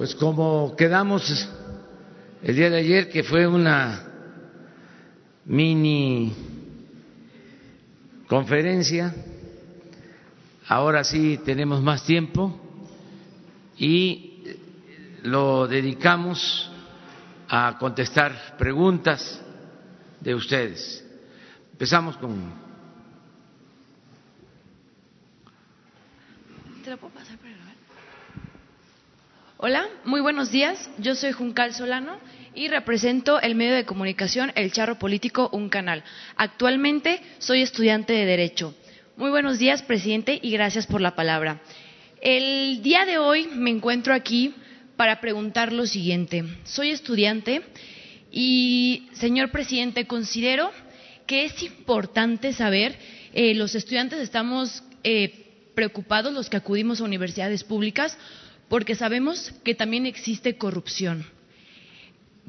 Pues como quedamos el día de ayer, que fue una mini conferencia, ahora sí tenemos más tiempo y lo dedicamos a contestar preguntas de ustedes. Empezamos con Hola, muy buenos días. Yo soy Juncal Solano y represento el medio de comunicación El Charro Político, un canal. Actualmente soy estudiante de Derecho. Muy buenos días, presidente, y gracias por la palabra. El día de hoy me encuentro aquí para preguntar lo siguiente. Soy estudiante y, señor presidente, considero que es importante saber, eh, los estudiantes estamos eh, preocupados, los que acudimos a universidades públicas, porque sabemos que también existe corrupción.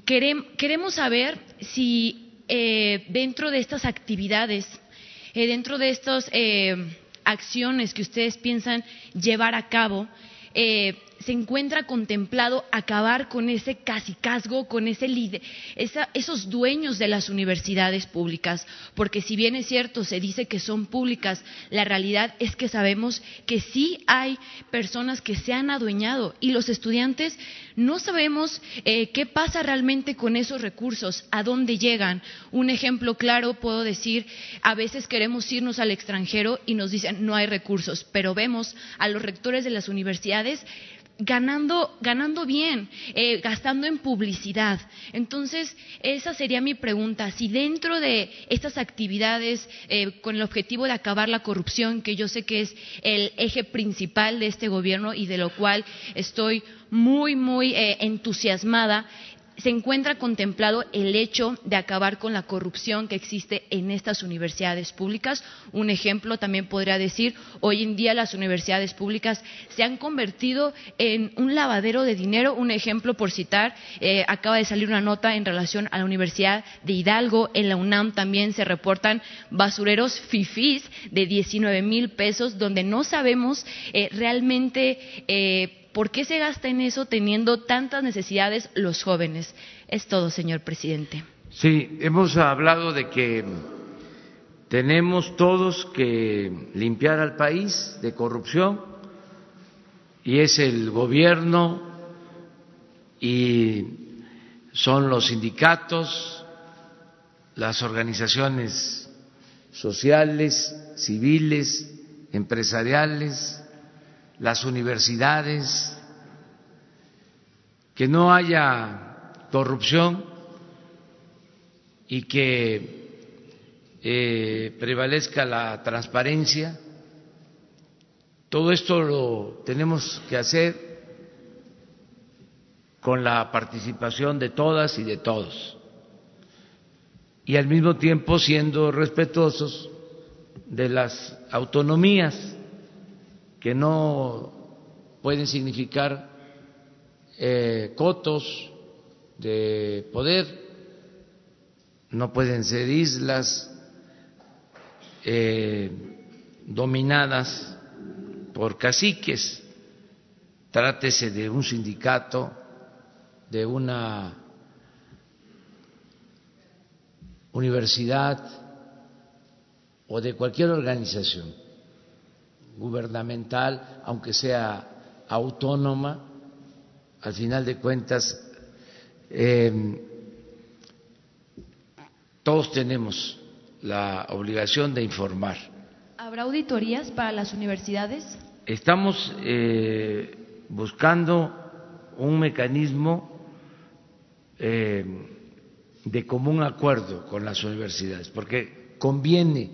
Queremos saber si eh, dentro de estas actividades, eh, dentro de estas eh, acciones que ustedes piensan llevar a cabo, se encuentra contemplado acabar con ese casicazgo, con ese esos dueños de las universidades públicas, porque si bien es cierto, se dice que son públicas, la realidad es que sabemos que sí hay personas que se han adueñado y los estudiantes no sabemos eh, qué pasa realmente con esos recursos, a dónde llegan. Un ejemplo claro puedo decir, a veces queremos irnos al extranjero y nos dicen no hay recursos, pero vemos a los rectores de las universidades ganando, ganando bien, eh, gastando en publicidad. Entonces, esa sería mi pregunta. Si dentro de estas actividades, eh, con el objetivo de acabar la corrupción, que yo sé que es el eje principal de este gobierno y de lo cual estoy muy, muy eh, entusiasmada, se encuentra contemplado el hecho de acabar con la corrupción que existe en estas universidades públicas. Un ejemplo también podría decir, hoy en día las universidades públicas se han convertido en un lavadero de dinero. Un ejemplo por citar, eh, acaba de salir una nota en relación a la Universidad de Hidalgo. En la UNAM también se reportan basureros fifís de 19 mil pesos, donde no sabemos eh, realmente eh, ¿Por qué se gasta en eso teniendo tantas necesidades los jóvenes? Es todo, señor presidente. Sí, hemos hablado de que tenemos todos que limpiar al país de corrupción y es el gobierno y son los sindicatos, las organizaciones sociales, civiles, empresariales, las universidades, que no haya corrupción y que eh, prevalezca la transparencia. Todo esto lo tenemos que hacer con la participación de todas y de todos y al mismo tiempo siendo respetuosos de las autonomías que no pueden significar eh, cotos de poder, no pueden ser islas eh, dominadas por caciques, trátese de un sindicato, de una universidad o de cualquier organización gubernamental, aunque sea autónoma, al final de cuentas, em, todos tenemos la obligación de informar. ¿Habrá auditorías para las universidades? Estamos eh, buscando un mecanismo em, de común acuerdo con las universidades, porque conviene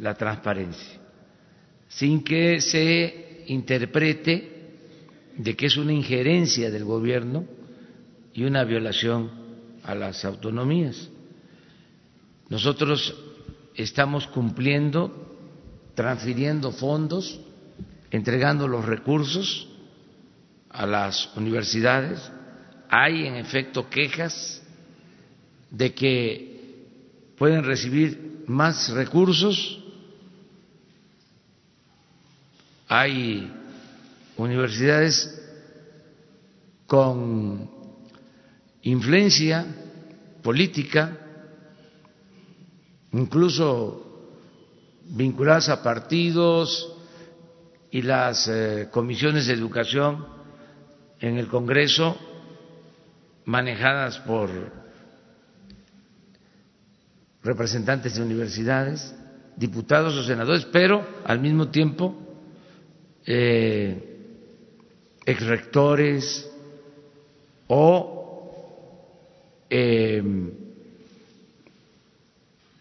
la transparencia sin que se interprete de que es una injerencia del gobierno y una violación a las autonomías. Nosotros estamos cumpliendo, transfiriendo fondos, entregando los recursos a las universidades. Hay, en efecto, quejas de que pueden recibir más recursos hay universidades con influencia política, incluso vinculadas a partidos y las eh, comisiones de educación en el Congreso manejadas por representantes de universidades, diputados o senadores, pero al mismo tiempo eh, exrectores o eh,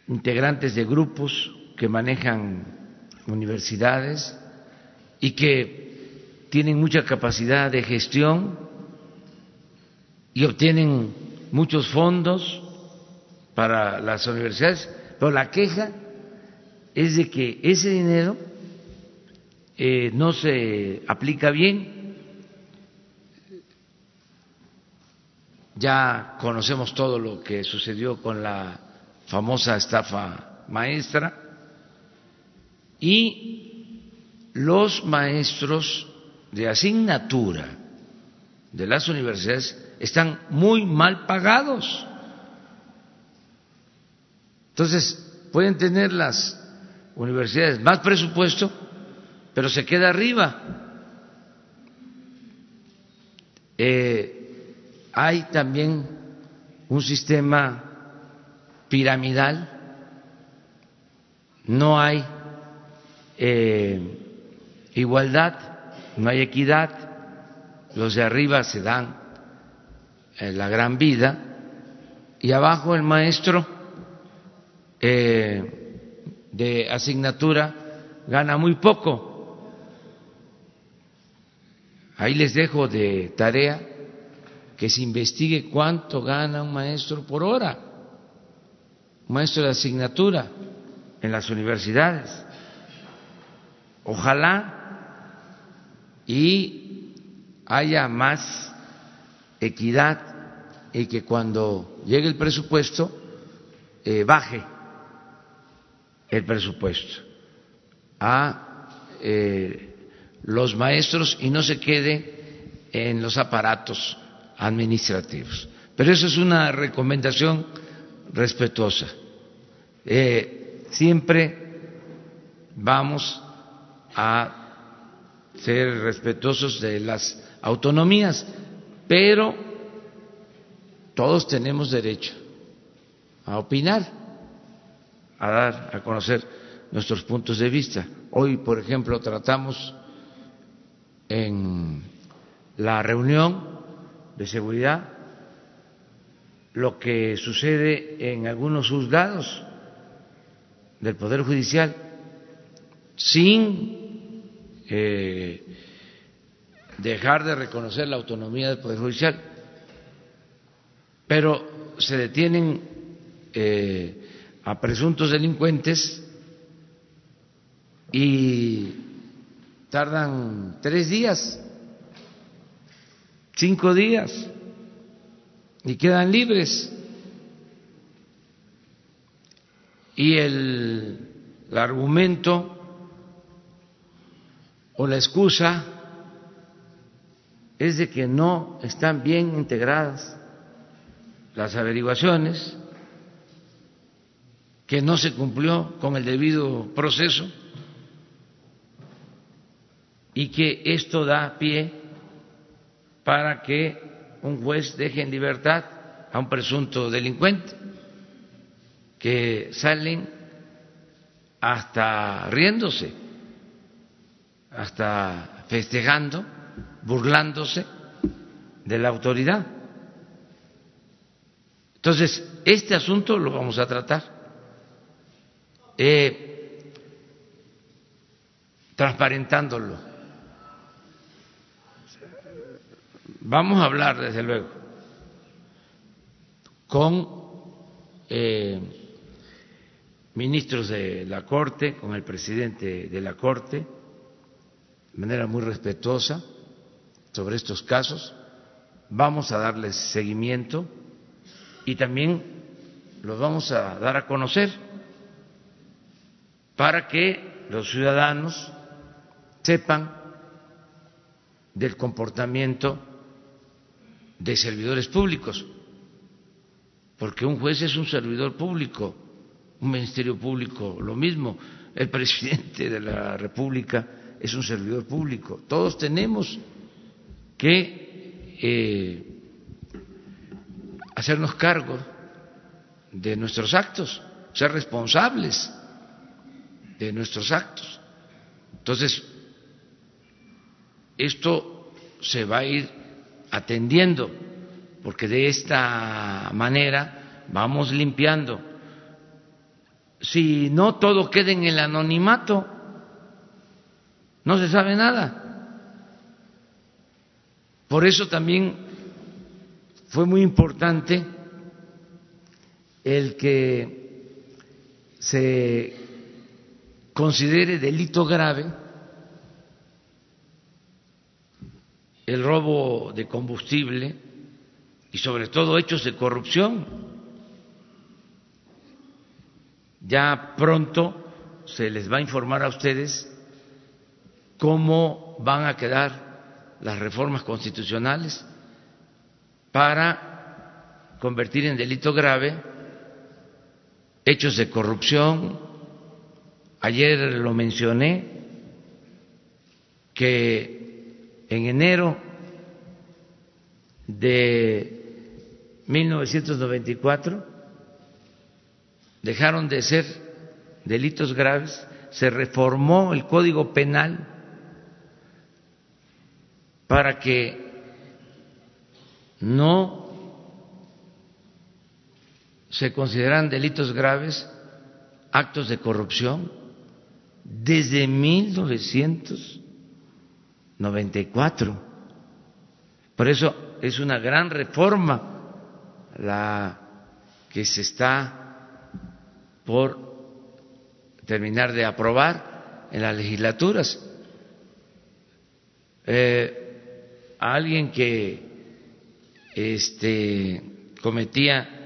integrantes de grupos que manejan universidades y que tienen mucha capacidad de gestión y obtienen muchos fondos para las universidades, pero la queja es de que ese dinero eh, no se aplica bien. Ya conocemos todo lo que sucedió con la famosa estafa maestra y los maestros de asignatura de las universidades están muy mal pagados. Entonces, pueden tener las universidades más presupuesto, pero se queda arriba. Eh, hay también un sistema piramidal, no hay eh, igualdad, no hay equidad, los de arriba se dan eh, la gran vida y abajo el maestro de asignatura gana muy poco. Ahí les dejo de tarea que se investigue cuánto gana un maestro por hora, un maestro de asignatura en las universidades. Ojalá y haya más equidad y que cuando llegue el presupuesto eh, baje el presupuesto a eh, los maestros y no se quede en los aparatos administrativos. Pero eso es una recomendación respetuosa. Eh, siempre vamos a ser respetuosos de las autonomías, pero todos tenemos derecho a opinar a dar a conocer nuestros puntos de vista. Hoy, por ejemplo, tratamos en la reunión de seguridad. Lo que sucede en algunos juzgados del Poder Judicial sin eh, dejar de reconocer la autonomía del Poder Judicial, pero se detienen eh, a presuntos delincuentes y tardan tres días, cinco días y quedan libres. Y el, argumento o la excusa es de que no están bien integradas las averiguaciones que no se cumplió con el debido proceso y que esto da pie para que un juez deje en libertad a un presunto delincuente, que salen hasta riéndose, hasta festejando, burlándose de la autoridad. Entonces, este asunto lo vamos a tratar eh, transparentándolo. Vamos a hablar, desde luego, con eh, ministros de la Corte, con el presidente de la Corte, de manera muy respetuosa sobre estos casos. Vamos a darles seguimiento y también los vamos a dar a conocer para que los ciudadanos sepan del comportamiento de servidores públicos, porque un juez es un servidor público, un ministerio público lo mismo, el presidente de la República es un servidor público, todos tenemos que eh, hacernos cargo de nuestros actos, ser responsables de nuestros actos. Entonces, esto se va a ir atendiendo, porque de esta manera vamos limpiando. Si no todo queda en el anonimato, no se sabe nada. Por eso también fue muy importante el que se considere delito grave el robo de combustible y sobre todo hechos de corrupción. Ya pronto se les va a informar a ustedes cómo van a quedar las reformas constitucionales para convertir en delito grave hechos de corrupción. Ayer lo mencioné que en enero de 1994 dejaron de ser delitos graves, se reformó el Código Penal para que no se consideran delitos graves actos de corrupción desde 1994 94. Por eso es una gran reforma la que se está por terminar de aprobar en las legislaturas. Eh, a alguien que este, cometía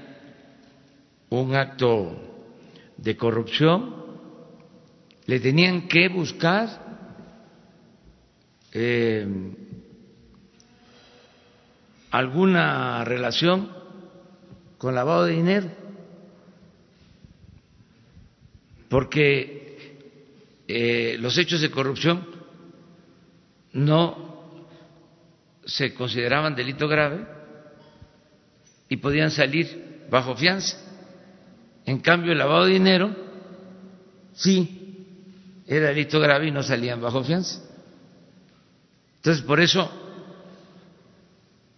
un acto de corrupción, le tenían que buscar eh, alguna relación con lavado de dinero, porque eh, los hechos de corrupción no se consideraban delito grave y podían salir bajo fianza. En cambio, el lavado de dinero sí era delito grave y no salían bajo fianza. Entonces, por eso,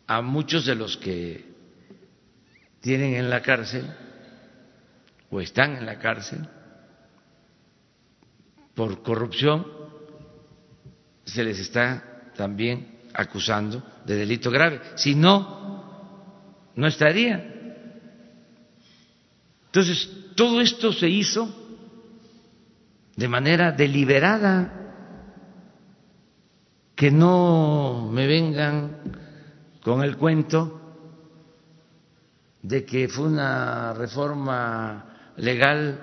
a muchos de los que tienen en la cárcel o están en la cárcel por corrupción, se les está también acusando de delito grave. Si no, no estaría. Entonces, todo esto se hizo de manera deliberada que no me vengan con el cuento de que fue una reforma legal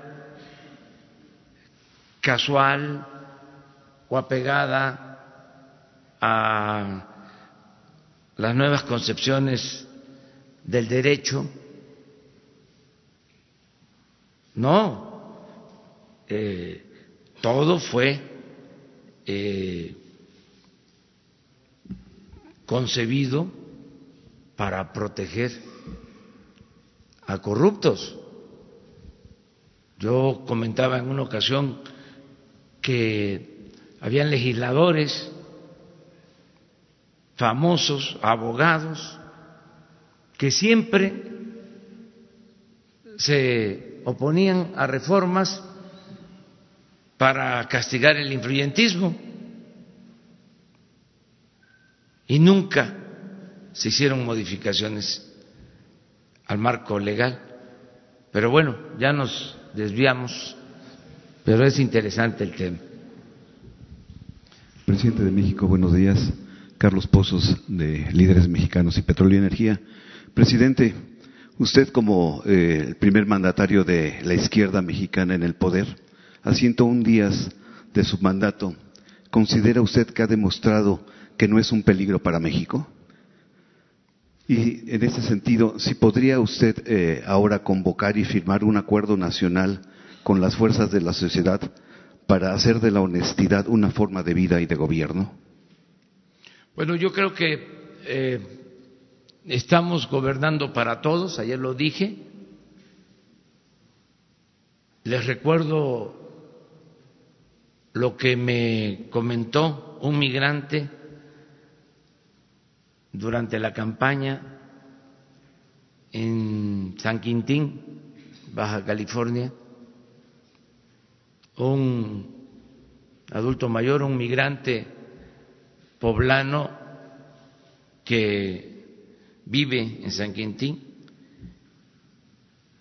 casual o apegada a las nuevas concepciones del derecho. No, eh, todo fue eh, concebido para proteger a corruptos. Yo comentaba en una ocasión que habían legisladores famosos, abogados, que siempre se oponían a reformas para castigar el influyentismo y nunca se hicieron modificaciones al marco legal. Pero bueno, ya nos desviamos, pero es interesante el tema. Presidente de México, buenos días. Carlos Pozos, de Líderes Mexicanos y Petróleo y Energía. Presidente, usted como eh, el primer mandatario de la izquierda mexicana en el poder, a 101 días de su mandato, ¿considera usted que ha demostrado que no es un peligro para México? Y en ese sentido, si podría usted eh, ahora convocar y firmar un acuerdo nacional con las fuerzas de la sociedad para hacer de la honestidad una forma de vida y de gobierno. Bueno, yo creo que eh, estamos gobernando para todos, ayer lo dije. Les recuerdo lo que me comentó un migrante durante la campaña en San Quintín, Baja California, un adulto mayor, un migrante poblano que vive en San Quintín,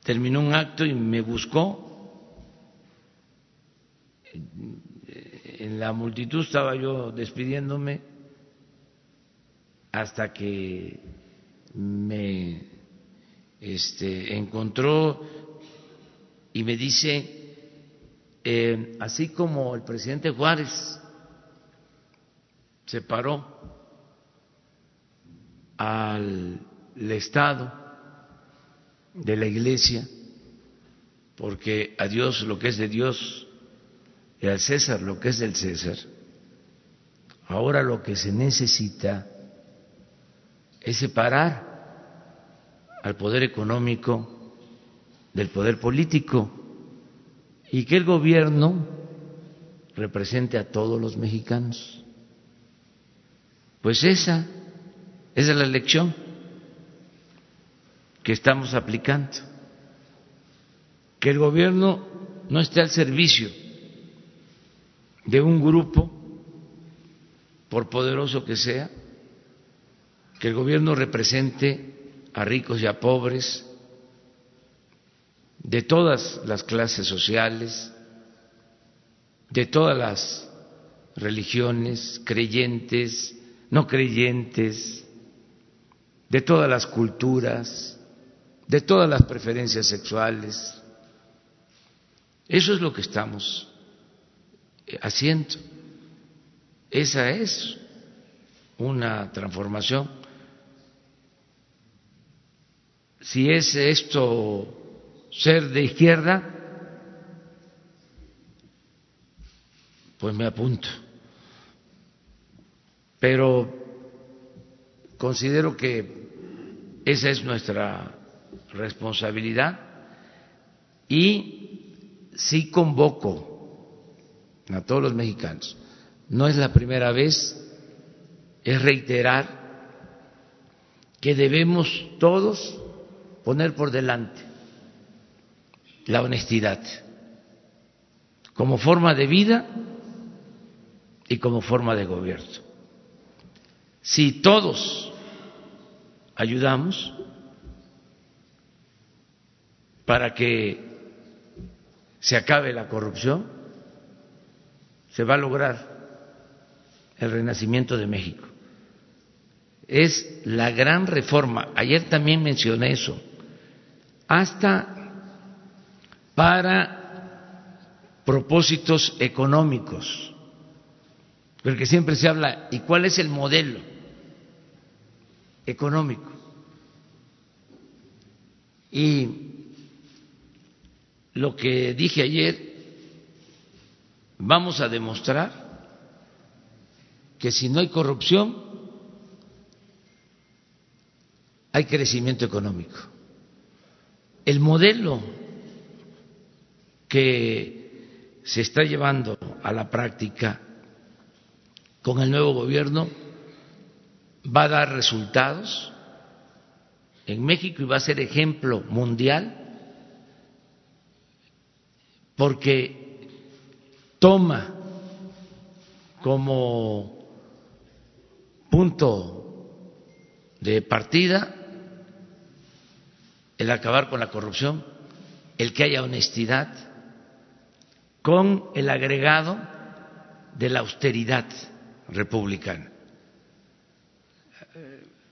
terminó un acto y me buscó. En la multitud estaba yo despidiéndome hasta que me este, encontró y me dice, eh, así como el presidente Juárez se paró al Estado de la Iglesia, porque a Dios lo que es de Dios y al César lo que es del César. Ahora lo que se necesita es separar al poder económico del poder político y que el gobierno represente a todos los mexicanos. Pues esa, esa es la lección que estamos aplicando, que el gobierno no esté al servicio de un grupo, por poderoso que sea, que el gobierno represente a ricos y a pobres, de todas las clases sociales, de todas las religiones, creyentes, no creyentes, de todas las culturas, de todas las preferencias sexuales. Eso es lo que estamos haciendo. Esa es una transformación si es esto ser de izquierda, pues me apunto. Pero considero que esa es nuestra responsabilidad y sí convoco a todos los mexicanos. No es la primera vez, es reiterar que debemos todos poner por delante la honestidad como forma de vida y como forma de gobierno. Si todos ayudamos para que se acabe la corrupción, se va a lograr el renacimiento de México. Es la gran reforma. Ayer también mencioné eso hasta para propósitos económicos, porque siempre se habla, ¿y cuál es el modelo económico? Y lo que dije ayer, vamos a demostrar que si no hay corrupción, hay crecimiento económico el modelo que se está llevando a la práctica con el nuevo gobierno va a dar resultados en México y va a ser ejemplo mundial porque toma como punto de partida el acabar con la corrupción, el que haya honestidad, con el agregado de la austeridad republicana.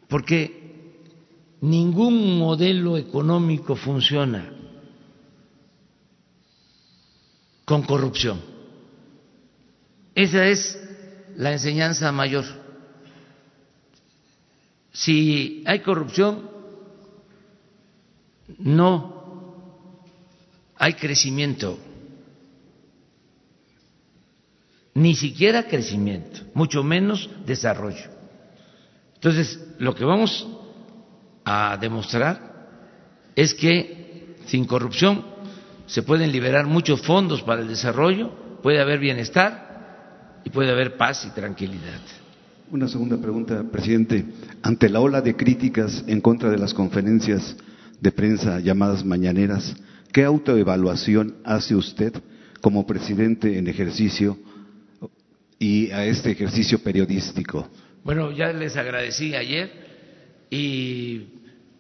Porque ningún modelo económico funciona con corrupción. Esa es la enseñanza mayor. Si hay corrupción, no hay crecimiento, ni siquiera crecimiento, mucho menos desarrollo. Entonces, lo que vamos a demostrar es que sin corrupción se pueden liberar muchos fondos para el desarrollo, puede haber bienestar y puede haber paz y tranquilidad. Una segunda pregunta, presidente. Ante la ola de críticas en contra de las conferencias de prensa llamadas mañaneras, ¿qué autoevaluación hace usted como presidente en ejercicio y a este ejercicio periodístico? Bueno, ya les agradecí ayer y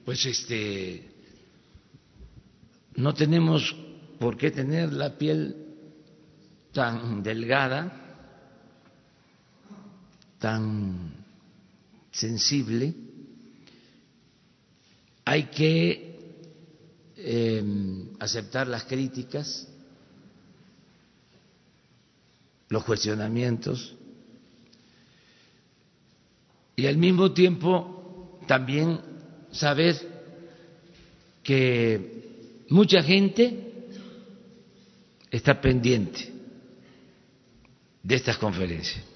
pues este no tenemos por qué tener la piel tan delgada tan sensible, hay que em, aceptar las críticas, los cuestionamientos y al mismo tiempo también saber que mucha gente está pendiente de estas conferencias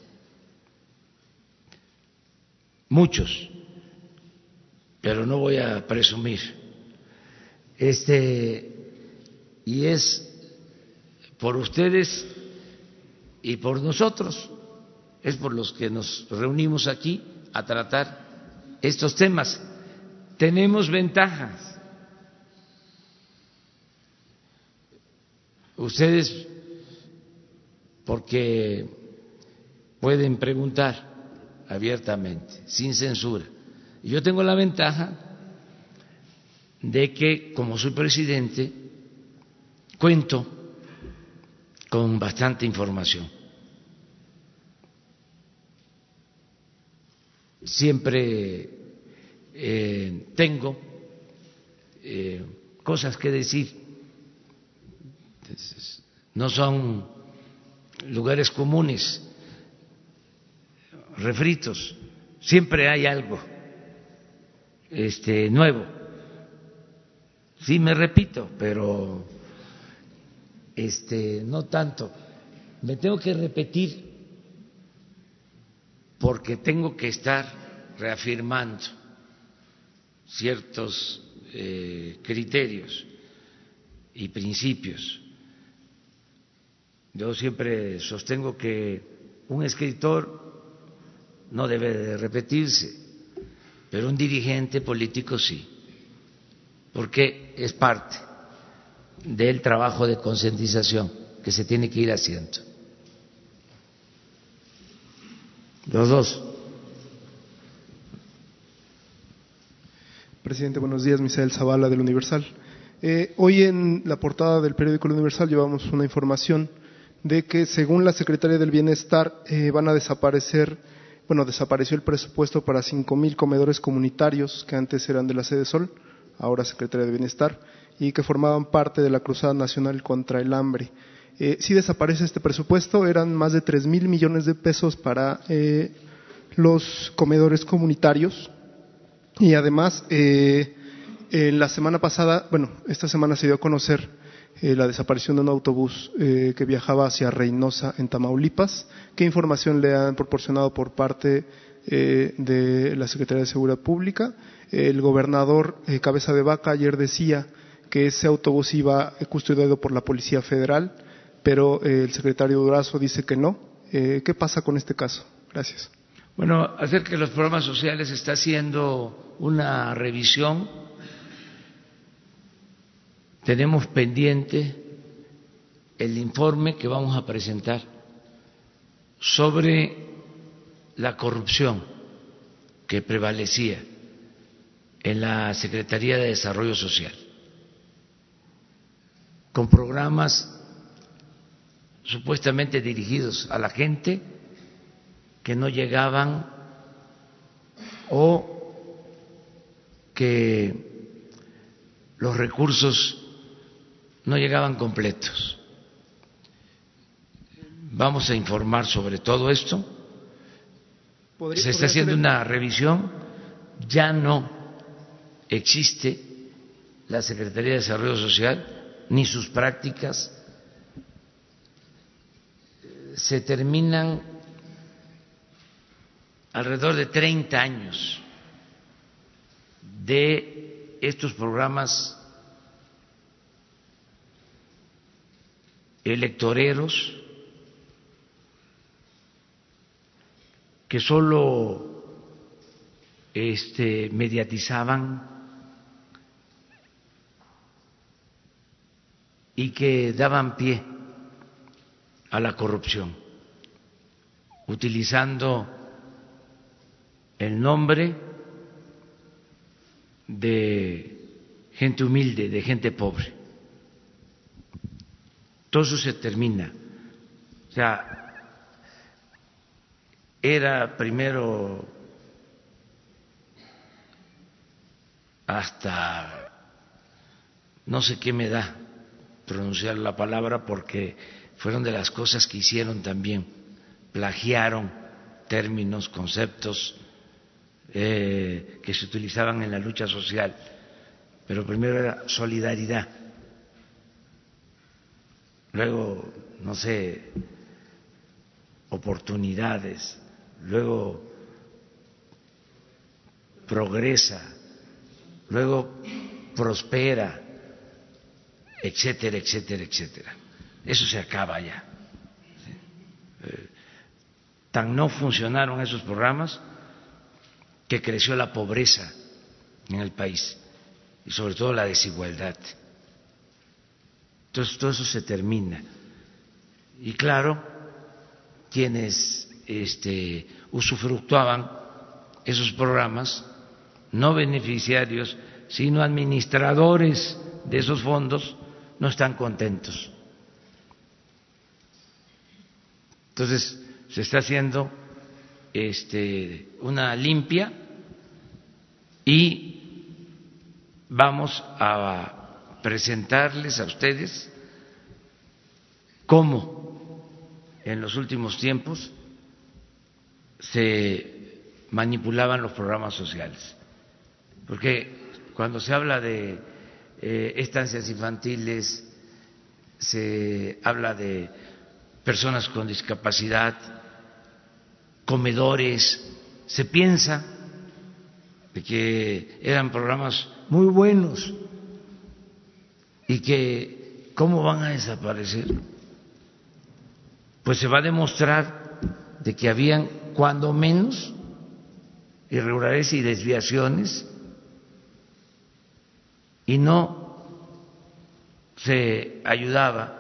muchos, pero no voy a presumir. Este y es por ustedes y por nosotros, es por los que nos reunimos aquí a tratar estos temas. Tenemos ventajas. Ustedes, porque pueden preguntar, abiertamente, sin censura. Yo tengo la ventaja de que, como soy presidente, cuento con bastante información. Siempre eh, tengo eh, cosas que decir. No son lugares comunes refritos, siempre hay algo este nuevo. Sí me repito, pero este no tanto. Me tengo que repetir porque tengo que estar reafirmando ciertos eh, criterios y principios. Yo siempre sostengo que un escritor no debe de repetirse, pero un dirigente político sí, porque es parte del trabajo de concientización que se tiene que ir haciendo. Los dos. Presidente, buenos días. Misael Zavala del Universal. Eh, hoy en la portada del periódico El Universal llevamos una información de que, según la Secretaría del Bienestar, eh, van a desaparecer bueno, desapareció el presupuesto para 5.000 comedores comunitarios que antes eran de la sede Sol, ahora Secretaría de Bienestar, y que formaban parte de la Cruzada Nacional contra el Hambre. Eh, si desaparece este presupuesto, eran más de 3.000 millones de pesos para eh, los comedores comunitarios. Y además, eh, la semana pasada, bueno, esta semana se dio a conocer eh, la desaparición de un autobús que viajaba hacia Reynosa, en Tamaulipas. ¿Qué información le han proporcionado por parte de la Secretaría de Seguridad Pública? El gobernador Cabeza de Vaca ayer decía que ese autobús iba custodiado por la Policía Federal, pero el secretario Durazo dice que no. ¿Qué pasa con este caso? Gracias. Bueno, acerca de los programas sociales está haciendo una revisión tenemos pendiente el informe que vamos a presentar sobre la corrupción que prevalecía en la Secretaría de Desarrollo Social, con programas supuestamente dirigidos a la gente que no llegaban o que los recursos no llegaban completos. Vamos a informar sobre todo esto. Se está haciendo una revisión ya no existe la Secretaría de Desarrollo Social ni sus prácticas se terminan alrededor de 30 años de estos programas electoreros que solo este, mediatizaban y que daban pie a la corrupción, utilizando el nombre de gente humilde, de gente pobre. Todo eso se termina. O sea, era primero hasta no sé qué me da pronunciar la palabra porque fueron de las cosas que hicieron también, plagiaron términos, conceptos eh, que se utilizaban en la lucha social, pero primero era solidaridad, luego, no sé, oportunidades, luego progresa, luego prospera, etcétera, etcétera, etcétera. Eso se acaba ya. Eh, tan no funcionaron esos programas que creció la pobreza en el país y sobre todo la desigualdad. Entonces todo eso se termina. Y claro, quienes este, usufructuaban esos programas, no beneficiarios, sino administradores de esos fondos, no están contentos. Entonces, se está haciendo este, una limpia y vamos a presentarles a ustedes cómo en los últimos tiempos se manipulaban los programas sociales. Porque cuando se habla de eh, estancias infantiles, se habla de personas con discapacidad, comedores, se piensa de que eran programas muy buenos y que cómo van a desaparecer. Pues se va a demostrar de que habían cuando menos irregularidades y desviaciones y no se ayudaba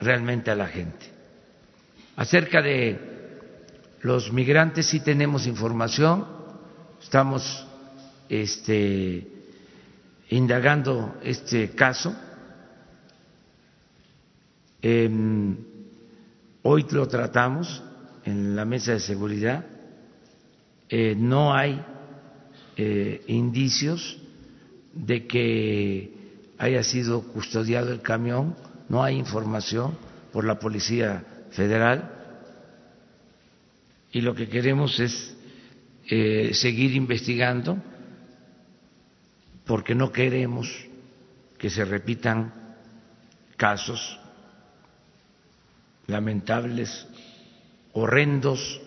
realmente a la gente. Acerca de los migrantes sí tenemos información, estamos este, indagando este caso. Em, hoy lo tratamos en la mesa de seguridad. Eh, no hay eh, indicios de que haya sido custodiado el camión, no hay información por la Policía Federal y lo que queremos es eh, seguir investigando porque no queremos que se repitan casos lamentables, horrendos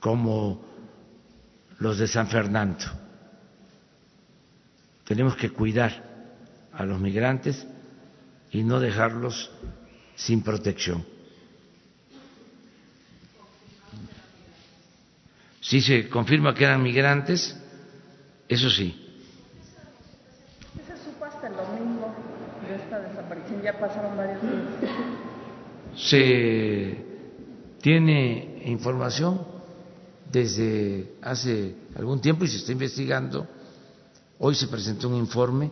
como los de San Fernando. Tenemos que cuidar a los migrantes y no dejarlos sin protección. Si se confirma que eran migrantes, eso sí. ¿Qué se supo hasta el domingo de esta desaparición? Ya pasaron varios días. Se tiene información desde hace algún tiempo y se está investigando Hoy se presentó un informe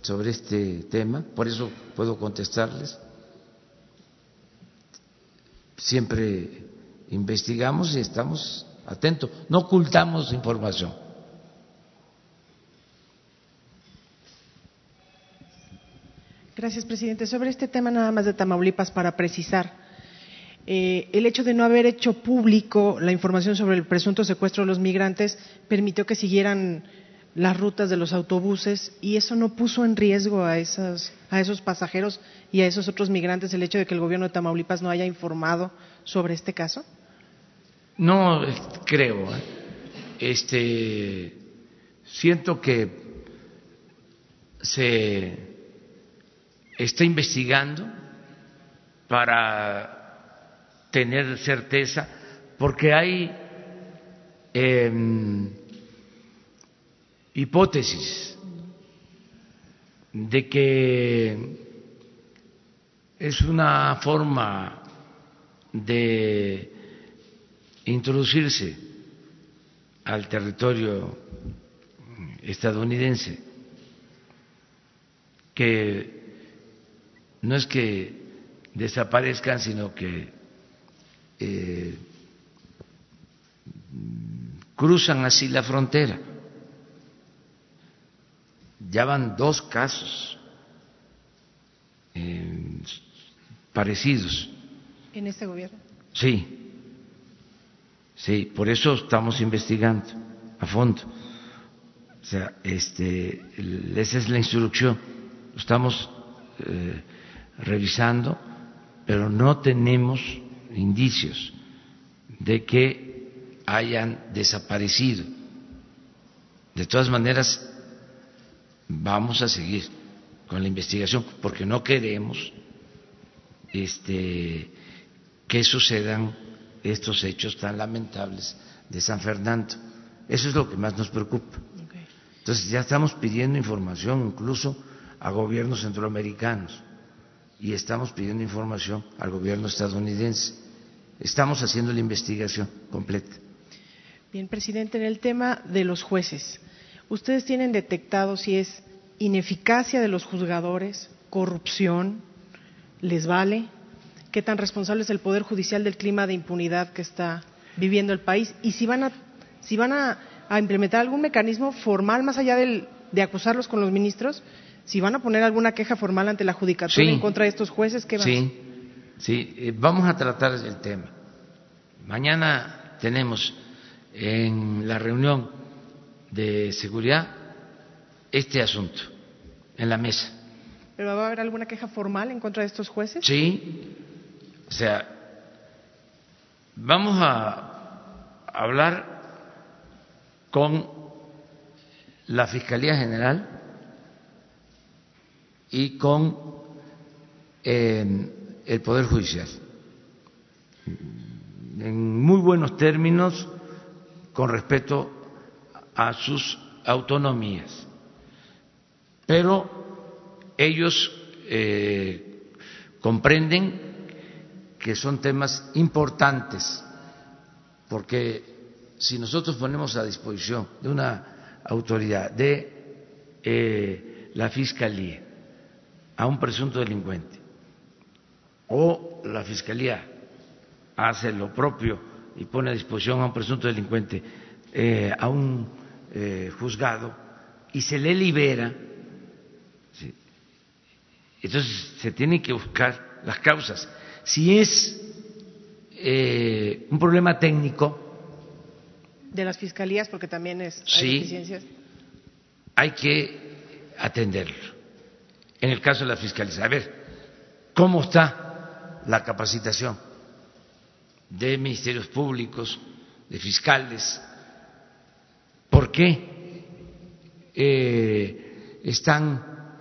sobre este tema, por eso puedo contestarles. Siempre investigamos y estamos atentos, no ocultamos información. Gracias, presidente. Sobre este tema nada más de Tamaulipas para precisar. eh, el hecho de no haber hecho público la información sobre el presunto secuestro de los migrantes permitió que siguieran las rutas de los autobuses y eso no puso en riesgo a esos, a esos pasajeros y a esos otros migrantes el hecho de que el gobierno de Tamaulipas no haya informado sobre este caso? No creo. ¿eh? Este, siento que se está investigando para tener certeza, porque hay eh, hipótesis de que es una forma de introducirse al territorio estadounidense, que no es que desaparezcan, sino que eh, cruzan así la frontera. Ya van dos casos eh, parecidos. ¿En este gobierno? Sí, sí, por eso estamos investigando a fondo. O sea, este, esa es la instrucción. Estamos eh, revisando, pero no tenemos indicios de que hayan desaparecido. De todas maneras, vamos a seguir con la investigación porque no queremos este, que sucedan estos hechos tan lamentables de San Fernando. Eso es lo que más nos preocupa. Entonces ya estamos pidiendo información incluso a gobiernos centroamericanos y estamos pidiendo información al gobierno estadounidense. Estamos haciendo la investigación completa. Bien, presidente, en el tema de los jueces, ¿ustedes tienen detectado si es ineficacia de los juzgadores, corrupción, les vale? ¿Qué tan responsable es el Poder Judicial del clima de impunidad que está viviendo el país? Y si van a, si van a, implementar algún mecanismo formal más allá del, de acusarlos con los ministros, si van a poner alguna queja formal ante la judicatura en contra de estos jueces, ¿qué van Sí, sí, eh, vamos a tratar el tema. Mañana tenemos en la reunión de seguridad este asunto en la mesa. ¿Pero va a haber alguna queja formal en contra de estos jueces? Sí, o sea, vamos a hablar con la Fiscalía General y con eh, el Poder Judicial. En muy buenos términos, con respeto a sus autonomías. Pero ellos eh, comprenden que son temas importantes, porque si nosotros ponemos a disposición de una autoridad, de eh, la Fiscalía, a un presunto delincuente o la Fiscalía hace lo propio y pone a disposición a un presunto delincuente eh, a un eh, juzgado y se le libera, entonces se tienen que buscar las causas. Si es eh, un problema técnico, de las fiscalías, porque también es hay Hay que atenderlo en el caso de la fiscalía. A ver, ¿cómo está la capacitación de ministerios públicos, de fiscales? ¿Por qué eh, están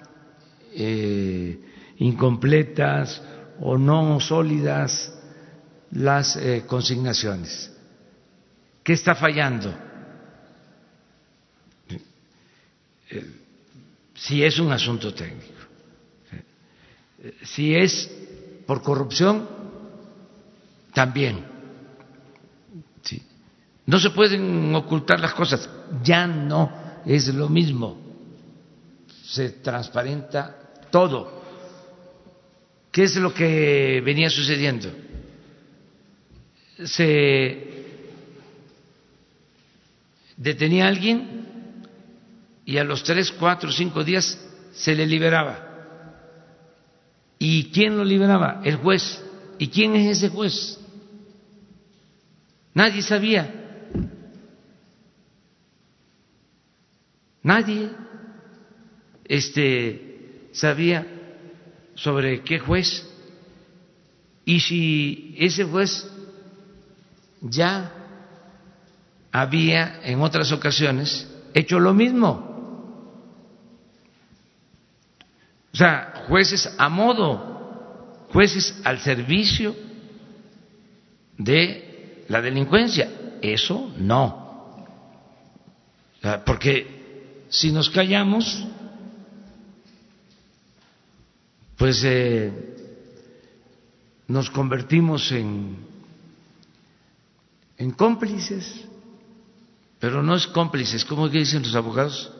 eh, incompletas o no sólidas las eh, consignaciones? ¿Qué está fallando? si es un asunto técnico si es por corrupción, también. No se pueden ocultar las cosas, ya no es lo mismo, se transparenta todo. ¿Qué es lo que venía sucediendo? Se detenía a alguien y a los tres, cuatro, cinco días se le liberaba. ¿Y quién lo liberaba? El juez. ¿Y quién es ese juez? Nadie sabía. Nadie este, sabía sobre qué juez. Y si ese juez ya había en otras ocasiones hecho lo mismo. O sea, jueces a modo, jueces al servicio de la delincuencia. Eso no. Porque si nos callamos, pues eh, nos convertimos en, en cómplices, pero no es cómplices, ¿cómo dicen los abogados?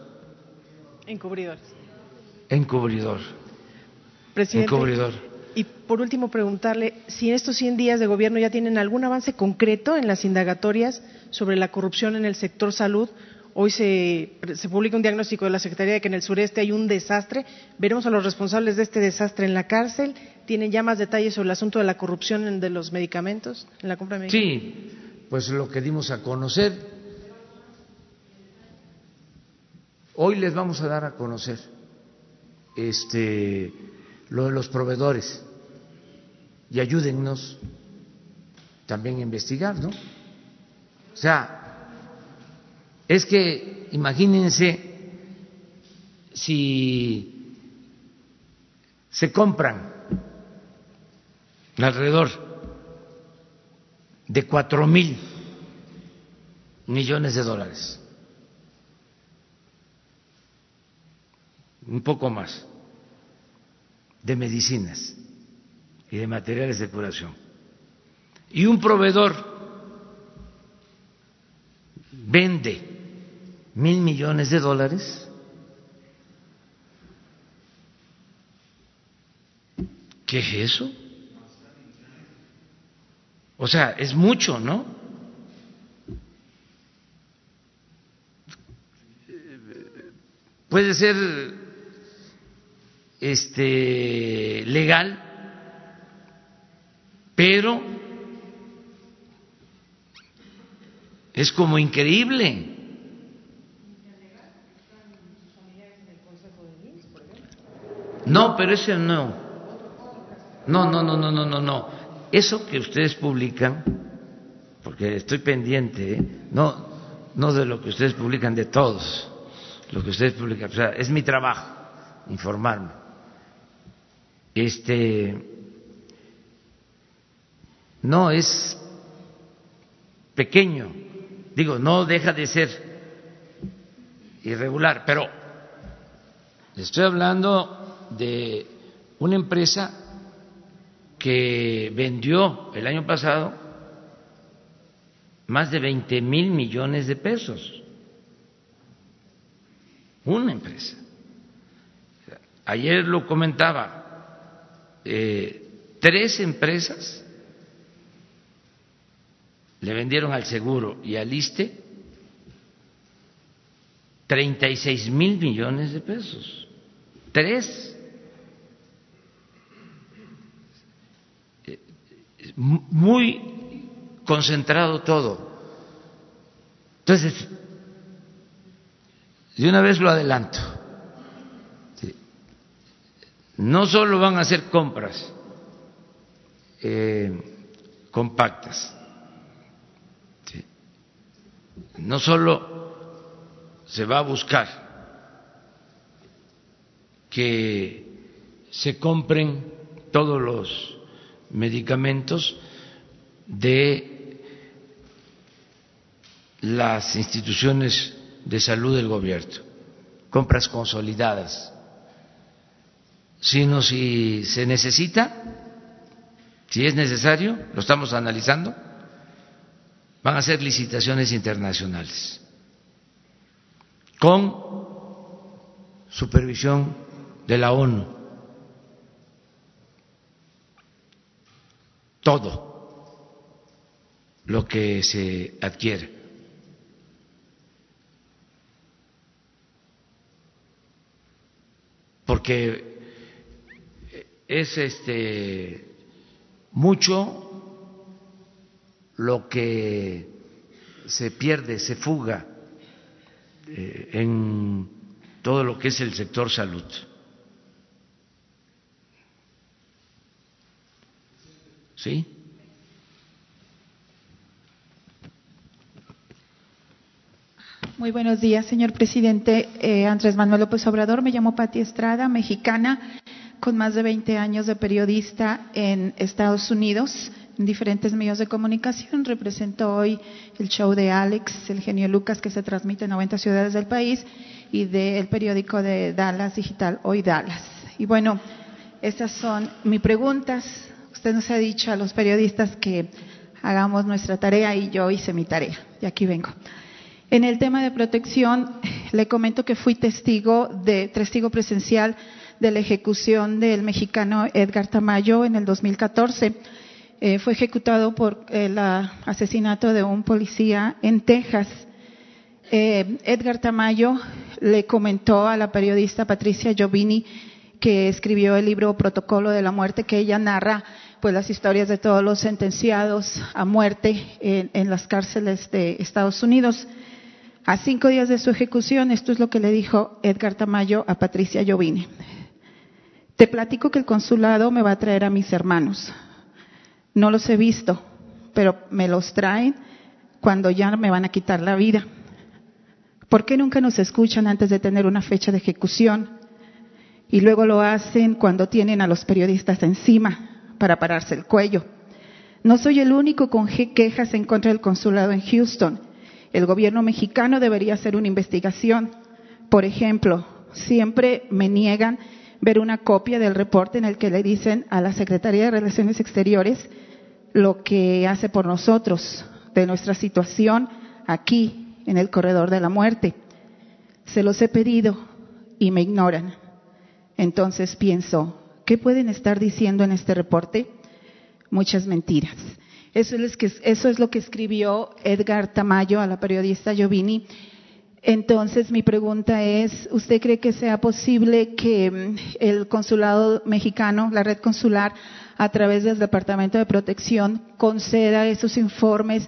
Encubridores encubridor. Presidente, encubridor. Y por último, preguntarle si en estos 100 días de gobierno ya tienen algún avance concreto en las indagatorias sobre la corrupción en el sector salud. Hoy se, se, publica un diagnóstico de la Secretaría de que en el sureste hay un desastre. Veremos a los responsables de este desastre en la cárcel. ¿Tienen ya más detalles sobre el asunto de la corrupción de los medicamentos, en la compra de medicamentos? Sí, pues lo que dimos a conocer. Hoy les vamos a dar a conocer este, lo de los proveedores y ayúdennos también a investigar, ¿no? O sea, es que imagínense si se compran alrededor de cuatro mil millones de dólares un poco más, de medicinas y de materiales de curación. Y un proveedor vende mil millones de dólares, ¿qué es eso? O sea, es mucho, ¿no? Puede ser este, legal, pero es como increíble. No, pero ese no. No, no, no, no, no, no, no. Eso que ustedes publican, porque estoy pendiente, ¿eh? no, no de lo que ustedes publican, de todos, lo que ustedes publican, o sea, es mi trabajo informarme este no es pequeño, digo, no deja de ser irregular, pero estoy hablando de una empresa que vendió el año pasado más de 20 mil millones de pesos. Una empresa. Ayer lo comentaba, eh, tres empresas le vendieron al seguro y al ISTE 36 mil millones de pesos. Tres. Muy concentrado todo. Entonces, de una vez lo adelanto. No solo van a hacer compras eh, compactas, no solo se va a buscar que se compren todos los medicamentos de las instituciones de salud del gobierno, compras consolidadas sino si se necesita, si es necesario, lo estamos analizando, van a ser licitaciones internacionales con supervisión de la ONU. Todo lo que se adquiere. Porque es este mucho lo que se pierde, se fuga eh, en todo lo que es el sector salud. Muy buenos días, señor presidente. Eh, Andrés Manuel López Obrador, me llamo Pati Estrada, mexicana, con más de 20 años de periodista en Estados Unidos, en diferentes medios de comunicación. Represento hoy el show de Alex, el genio Lucas, que se transmite en 90 ciudades del país, y del periódico de Dallas Digital, Hoy Dallas. Y bueno, esas son mis preguntas. Usted nos ha dicho a los periodistas que hagamos nuestra tarea y yo hice mi tarea. Y aquí vengo. En el tema de protección, le comento que fui testigo de testigo presencial de la ejecución del mexicano Edgar Tamayo en el 2014. Eh, fue ejecutado por el asesinato de un policía en Texas. Eh, Edgar Tamayo le comentó a la periodista Patricia Giovini que escribió el libro Protocolo de la Muerte, que ella narra pues las historias de todos los sentenciados a muerte en las cárceles de Estados Unidos. A cinco días de su ejecución, esto es lo que le dijo Edgar Tamayo a Patricia Giovini. Te platico que el consulado me va a traer a mis hermanos. No los he visto, pero me los traen cuando ya me van a quitar la vida. ¿Por qué nunca nos escuchan antes de tener una fecha de ejecución? Y luego lo hacen cuando tienen a los periodistas encima para pararse el cuello. No soy el único con quejas en contra del consulado en Houston. El gobierno mexicano debería hacer una investigación. Por ejemplo, siempre me niegan ver una copia del reporte en el que le dicen a la Secretaría de Relaciones Exteriores lo que hace por nosotros, de nuestra situación aquí, en el corredor de la muerte. Se los he pedido y me ignoran. Entonces pienso, ¿qué pueden estar diciendo en este reporte? Muchas mentiras. Eso es, lo que escribió Edgar Tamayo a la periodista Giovini. Entonces, mi pregunta es, ¿usted cree que sea posible que mm, el consulado mexicano, la red consular, a través del Departamento de Protección, conceda esos informes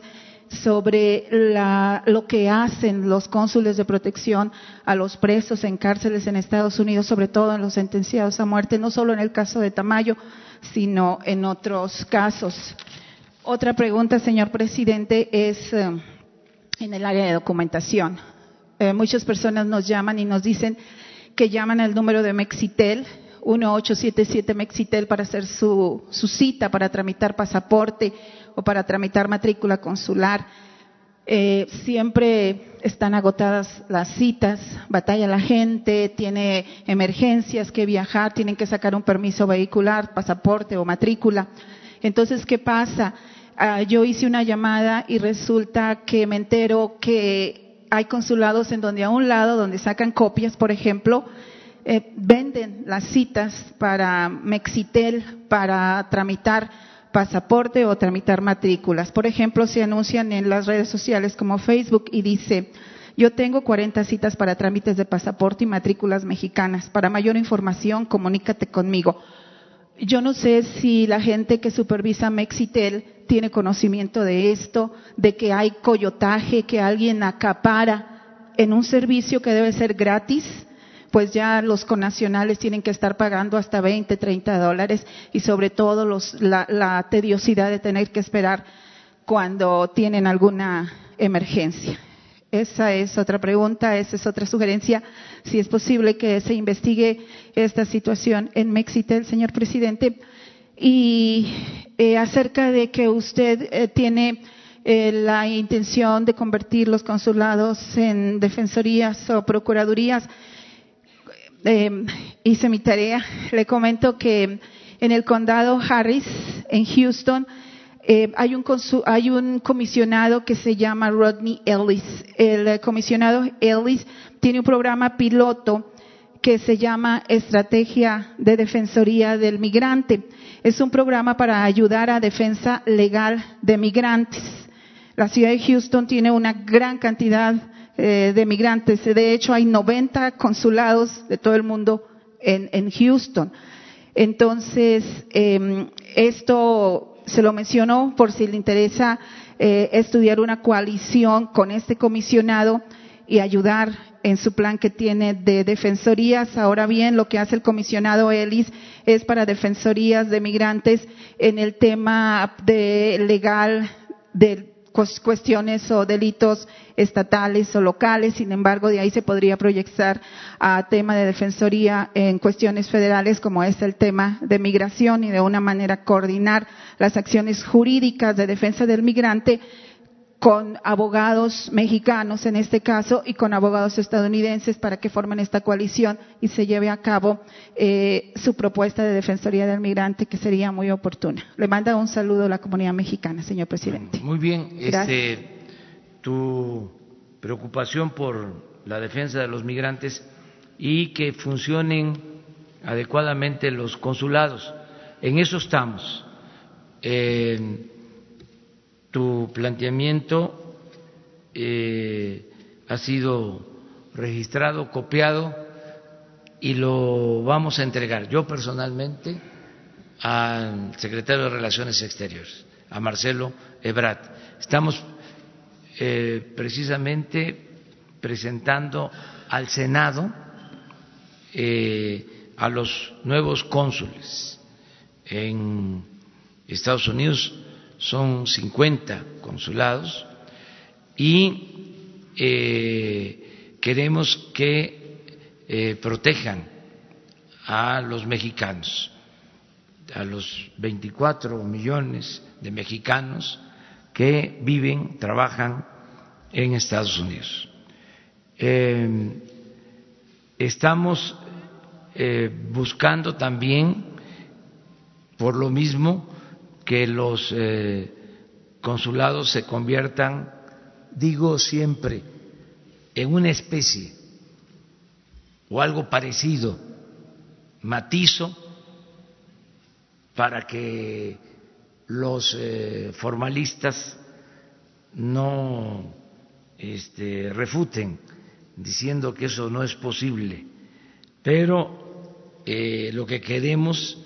sobre la, lo que hacen los cónsules de protección a los presos en cárceles en Estados Unidos, sobre todo en los sentenciados a muerte, no solo en el caso de Tamayo, sino en otros casos? Otra pregunta, señor presidente, es eh, en el área de documentación. Eh, muchas personas nos llaman y nos dicen que llaman al número de Mexitel, 1877 Mexitel, para hacer su, su cita, para tramitar pasaporte o para tramitar matrícula consular. Eh, siempre están agotadas las citas, batalla la gente, tiene emergencias que viajar, tienen que sacar un permiso vehicular, pasaporte o matrícula. Entonces, ¿qué pasa? Ah, yo hice una llamada y resulta que me entero que hay consulados en donde a un lado, donde sacan copias, por ejemplo, eh, venden las citas para Mexitel para tramitar pasaporte o tramitar matrículas. Por ejemplo, se anuncian en las redes sociales como Facebook y dice, yo tengo 40 citas para trámites de pasaporte y matrículas mexicanas. Para mayor información, comunícate conmigo. Yo no sé si la gente que supervisa Mexitel tiene conocimiento de esto, de que hay coyotaje, que alguien acapara en un servicio que debe ser gratis, pues ya los conacionales tienen que estar pagando hasta 20, 30 dólares y sobre todo los, la, la tediosidad de tener que esperar cuando tienen alguna emergencia. Esa es otra pregunta, esa es otra sugerencia. Si es posible que se investigue esta situación en Mexitel, señor presidente. Y eh, acerca de que usted eh, tiene eh, la intención de convertir los consulados en defensorías o procuradurías, hice mi tarea. Le comento que en el condado Harris, en Houston, eh, hay, un hay un comisionado que se llama Rodney Ellis. El eh, comisionado Ellis tiene un programa piloto que se llama Estrategia de Defensoría del Migrante. Es un programa para ayudar a defensa legal de migrantes. La ciudad de Houston tiene una gran cantidad eh, de migrantes. De hecho, hay 90 consulados de todo el mundo en, Houston. Entonces, eh, esto se lo menciono por si le interesa eh, estudiar una coalición con este comisionado y ayudar en su plan que tiene de defensorías. Ahora bien, lo que hace el comisionado Ellis es para defensorías de migrantes en el tema de legal de cuestiones o delitos estatales o locales. Sin embargo, de ahí se podría proyectar a tema de defensoría en cuestiones federales como es el tema de migración y de una manera coordinar las acciones jurídicas de defensa del migrante con abogados mexicanos en este caso y con abogados estadounidenses para que formen esta coalición y se lleve a cabo eh, su propuesta de defensoría del migrante que sería muy oportuna. Le manda un saludo a la comunidad mexicana, señor presidente. Muy bien, este, tu preocupación por la defensa de los migrantes y que funcionen adecuadamente los consulados. En eso estamos. Eh, tu planteamiento eh, ha sido registrado, copiado y lo vamos a entregar yo personalmente al secretario de Relaciones Exteriores, a Marcelo Ebrat. Estamos eh, precisamente presentando al Senado eh, a los nuevos cónsules en Estados Unidos son 50 consulados y eh, queremos que eh, protejan a los mexicanos, a los 24 millones de mexicanos que viven, trabajan en Estados Unidos. Eh, estamos buscando también, por lo mismo, que los eh, consulados se conviertan, digo siempre, en una especie o algo parecido, matizo, para que los eh, formalistas no este, refuten diciendo que eso no es posible, pero eh, lo que queremos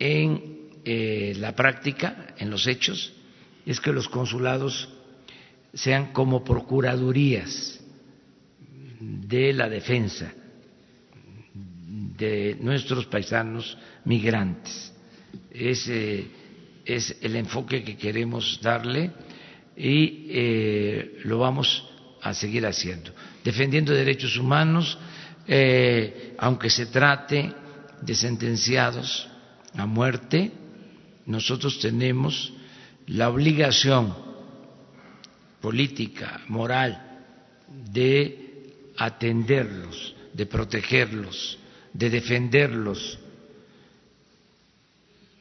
en eh, la práctica, en los hechos, es que los consulados sean como procuradurías de la defensa de nuestros paisanos migrantes. Ese es el enfoque que queremos darle y eh, lo vamos a seguir haciendo, defendiendo derechos humanos, eh, aunque se trate de sentenciados a muerte, nosotros tenemos la obligación política, moral, de atenderlos, de protegerlos, de defenderlos.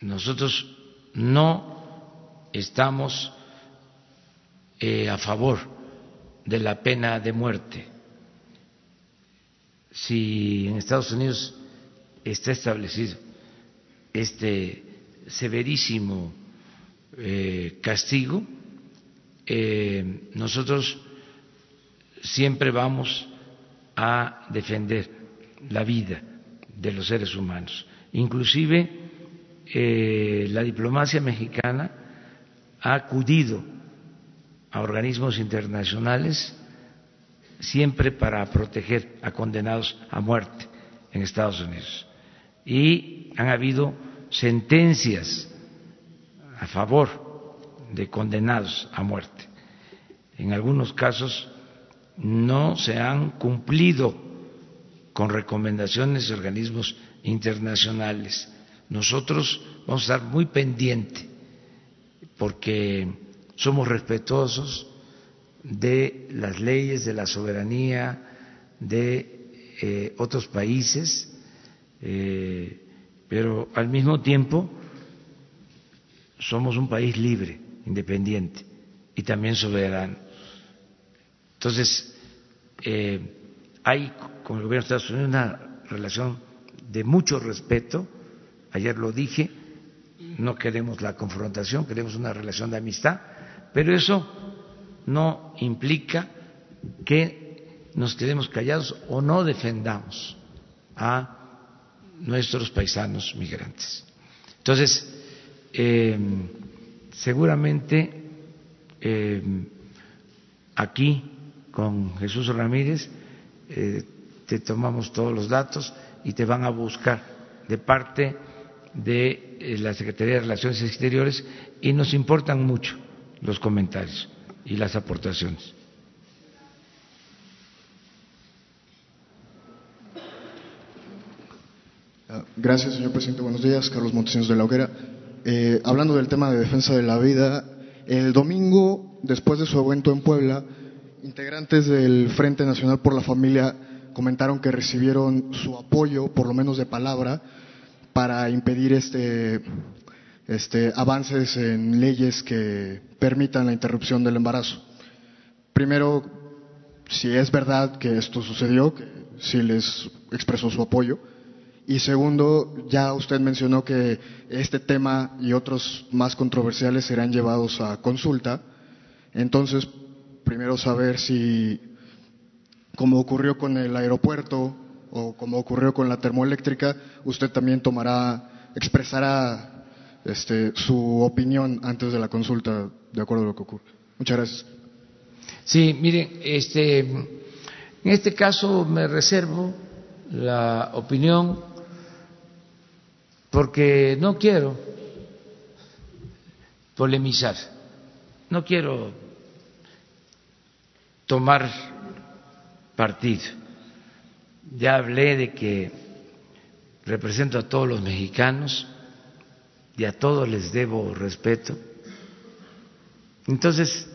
Nosotros no estamos eh, a favor de la pena de muerte. Si en Estados Unidos está establecido este severísimo eh, castigo, eh, nosotros siempre vamos a defender la vida de los seres humanos. Inclusive eh, la diplomacia mexicana ha acudido a organismos internacionales siempre para proteger a condenados a muerte en Estados Unidos. Y han habido sentencias a favor de condenados a muerte. En algunos casos no se han cumplido con recomendaciones de organismos internacionales. Nosotros vamos a estar muy pendientes porque somos respetuosos de las leyes, de la soberanía de eh, otros países. Eh, pero al mismo tiempo somos un país libre, independiente y también soberano. Entonces, eh, hay con el gobierno de Estados Unidos una relación de mucho respeto, ayer lo dije, no queremos la confrontación, queremos una relación de amistad, pero eso no implica que nos quedemos callados o no defendamos a nuestros paisanos migrantes. Entonces, eh, seguramente eh, aquí con Jesús Ramírez eh, te tomamos todos los datos y te van a buscar de parte de la Secretaría de Relaciones Exteriores y nos importan mucho los comentarios y las aportaciones. Ah, gracias, señor presidente. Buenos días. Carlos Montesinos de la Hoguera. Eh, hablando del tema de defensa de la vida, el domingo, después de su evento en Puebla, integrantes del Frente Nacional por la Familia comentaron que recibieron su apoyo, por lo menos de palabra, para impedir este, este, avances en leyes que permitan la interrupción del embarazo. Primero, si es verdad que esto sucedió, que sí les expresó su apoyo. Y segundo, ya usted mencionó que este tema y otros más controversiales serán llevados a consulta. Entonces, primero saber si, como ocurrió con el aeropuerto o como ocurrió con la termoeléctrica, usted también tomará, expresará este, su opinión antes de la consulta de acuerdo a lo que ocurre. Muchas gracias. Sí, miren, este, en este caso me reservo la opinión porque no quiero polemizar, no quiero tomar partido. Ya hablé de que represento a todos los mexicanos y a todos les debo respeto. Entonces,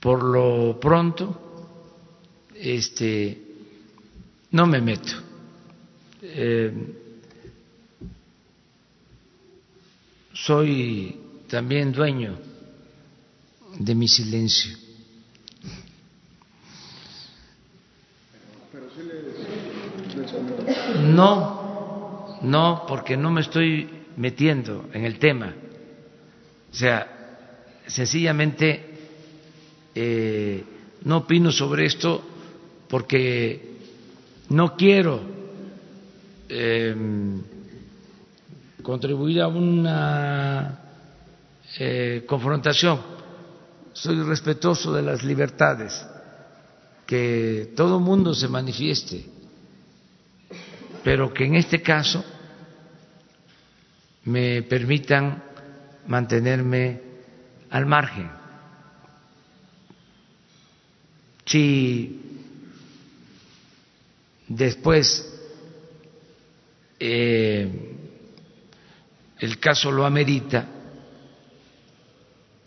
por lo pronto, este, no me meto eh, soy también dueño de mi silencio. No, no, porque no me estoy metiendo en el tema. O sea, sencillamente eh, no opino sobre esto porque no quiero eh, contribuir a una eh, confrontación. Soy respetuoso de las libertades, que todo mundo se manifieste, pero que en este caso me permitan mantenerme al margen. Si después eh, el caso lo amerita,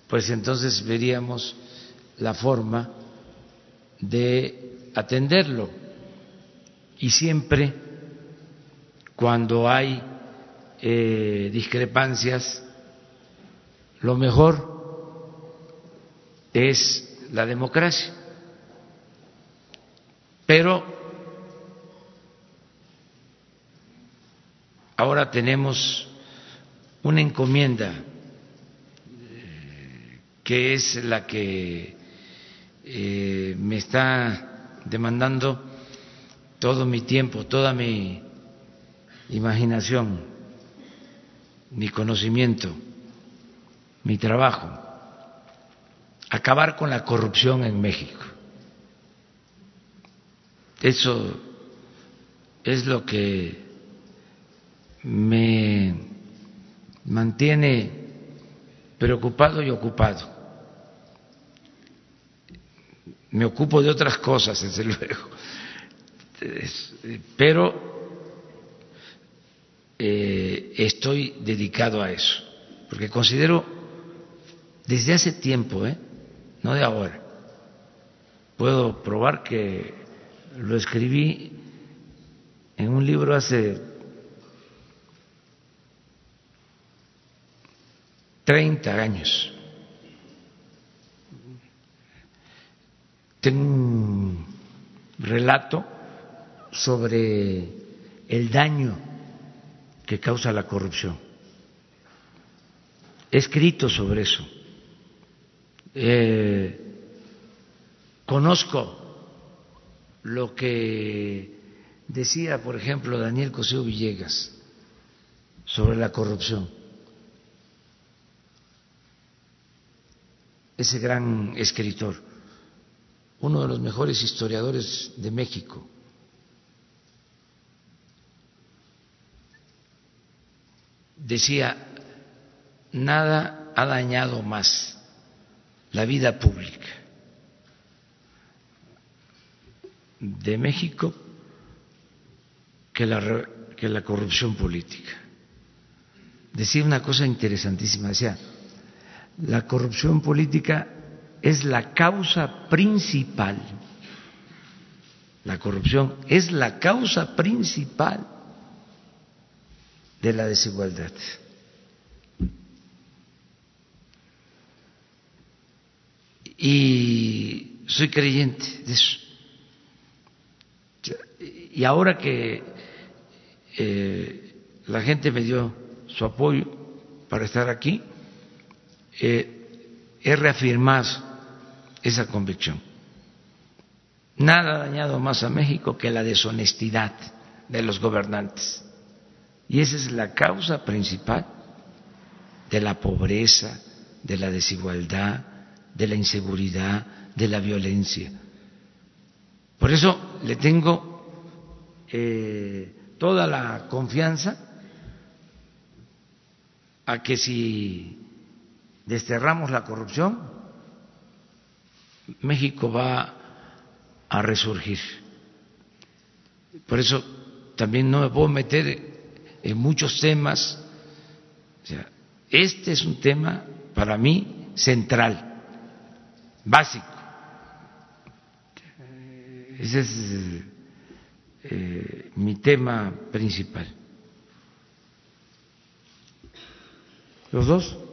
pues entonces veríamos la forma de atenderlo. Y siempre cuando hay eh, discrepancias, lo mejor es la democracia. Pero ahora tenemos una encomienda eh, que es la que eh, me está demandando todo mi tiempo, toda mi imaginación, mi conocimiento, mi trabajo, acabar con la corrupción en México. Eso es lo que me mantiene preocupado y ocupado. Me ocupo de otras cosas, desde luego, pero eh, estoy dedicado a eso, porque considero desde hace tiempo, ¿eh? no de ahora, puedo probar que lo escribí en un libro hace 30 años. Tengo un relato sobre el daño que causa la corrupción. He escrito sobre eso. Eh, conozco lo que decía, por ejemplo, Daniel Cosío Villegas sobre la corrupción ese gran escritor, uno de los mejores historiadores de México. Decía, nada ha dañado más la vida pública de México que la, que la corrupción política. Decía una cosa interesantísima, decía, la corrupción política es la causa principal, la corrupción es la causa principal de la desigualdad. Y soy creyente de eso. Y ahora que eh, la gente me dio su apoyo para estar aquí, eh, he reafirmado esa convicción. Nada ha dañado más a México que la deshonestidad de los gobernantes. Y esa es la causa principal de la pobreza, de la desigualdad, de la inseguridad, de la violencia. Por eso le tengo eh, toda la confianza a que si desterramos la corrupción, México va a resurgir. Por eso también no me puedo meter en muchos temas. este es un tema para mí central, básico. Ese es eh, mi tema principal. ¿Los dos?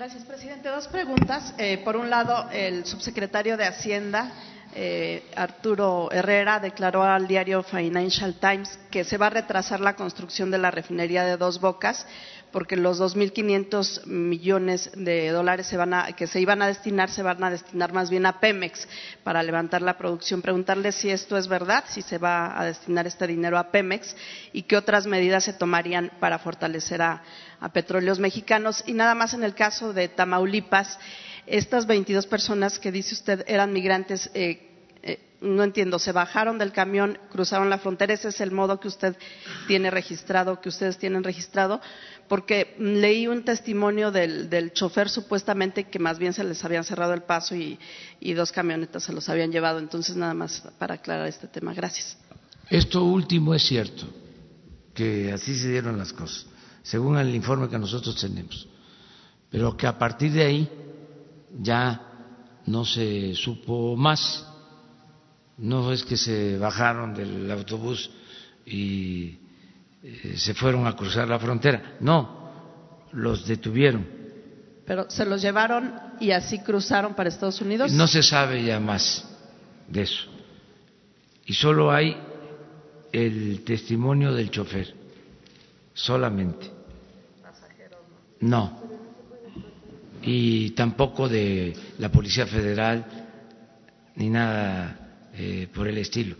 Gracias, presidente. Dos preguntas. Eh, por un lado, el subsecretario de Hacienda, eh, Arturo Herrera, declaró al diario Financial Times que se va a retrasar la construcción de la refinería de Dos Bocas porque los 2.500 millones de dólares se van a, que se iban a destinar se van a destinar más bien a Pemex para levantar la producción. Preguntarle si esto es verdad, si se va a destinar este dinero a Pemex y qué otras medidas se tomarían para fortalecer a, petróleos mexicanos. Y nada más en el caso de Tamaulipas, estas 22 personas que dice usted eran migrantes. Eh, eh, no entiendo, se bajaron del camión, cruzaron la frontera, ese es el modo que usted tiene registrado, que ustedes tienen registrado, porque leí un testimonio del, chofer supuestamente que más bien se les habían cerrado el paso y, dos camionetas se los habían llevado. Entonces, nada más para aclarar este tema. Gracias. Esto último es cierto, que así se dieron las cosas, según el informe que nosotros tenemos, pero que a partir de ahí ya no se supo más no es que se bajaron del autobús y eh, se fueron a cruzar la frontera, no, los detuvieron. Pero se los llevaron y así cruzaron para Estados Unidos. No se sabe ya más de eso. Y solo hay el testimonio del chofer, solamente. No. Y tampoco de la Policía Federal, ni nada eh, por el estilo.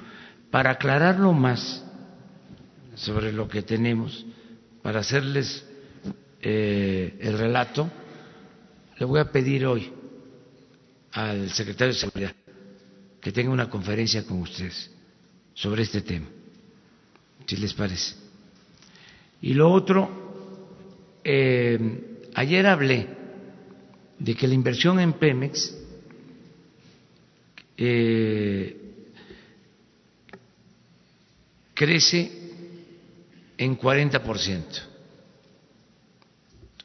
Para aclararlo más sobre lo que tenemos, para hacerles eh, el relato, le voy a pedir hoy al secretario de Seguridad que tenga una conferencia con ustedes sobre este tema, si les parece. Y lo otro, eh, ayer hablé de que la inversión en Pemex eh, crece en 40%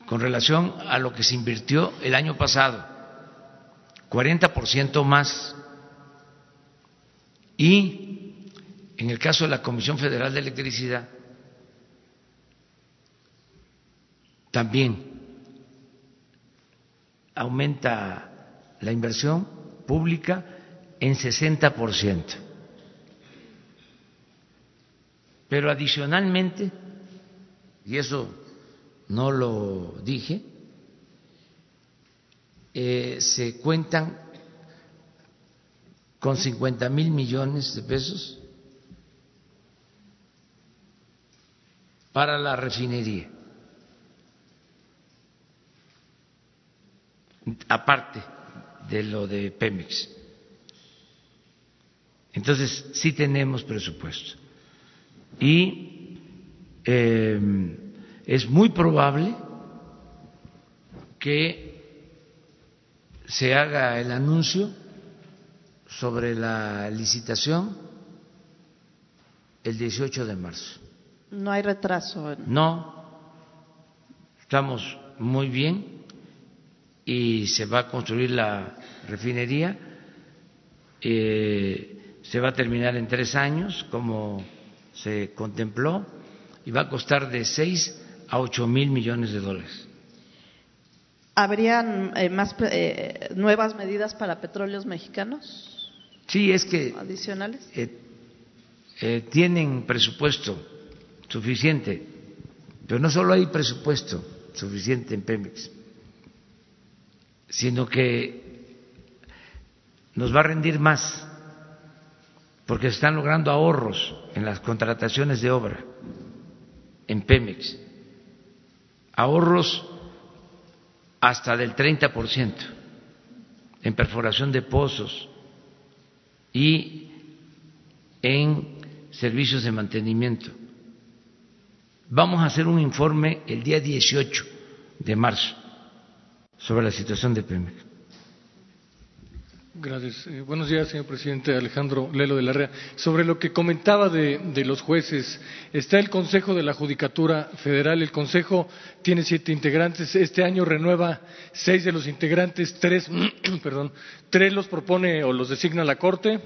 con relación a lo que se invirtió el año pasado, 40% más. Y en el caso de la Comisión Federal de Electricidad, también aumenta la inversión pública en 60%. Pero adicionalmente, y eso no lo dije, eh, se cuentan con 50 mil millones de pesos para la refinería. aparte de lo de Pemex. Entonces, sí tenemos presupuesto. Y eh, es muy probable que se haga el anuncio sobre la licitación el 18 de marzo. No hay retraso. No, estamos muy bien y se va a construir la refinería. Eh, se va a terminar en tres años, como se contempló, y va a costar de seis a ocho mil millones de dólares. ¿Habrían eh, más eh, nuevas medidas para petróleos mexicanos? Sí, es que adicionales. Eh, tienen presupuesto suficiente, pero no solo hay presupuesto suficiente en Pemex, sino que nos va a rendir más porque se están logrando ahorros en las contrataciones de obra en Pemex, ahorros hasta del 30% en perforación de pozos y en servicios de mantenimiento. Vamos a hacer un informe el día 18 de marzo sobre la situación de Pemex. Gracias. Eh, buenos días, señor presidente Alejandro Lelo de la Rea. Sobre lo que comentaba de, los jueces, está el Consejo de la Judicatura Federal. El Consejo tiene siete integrantes. Este año renueva seis de los integrantes, tres, perdón, tres los propone o los designa la Corte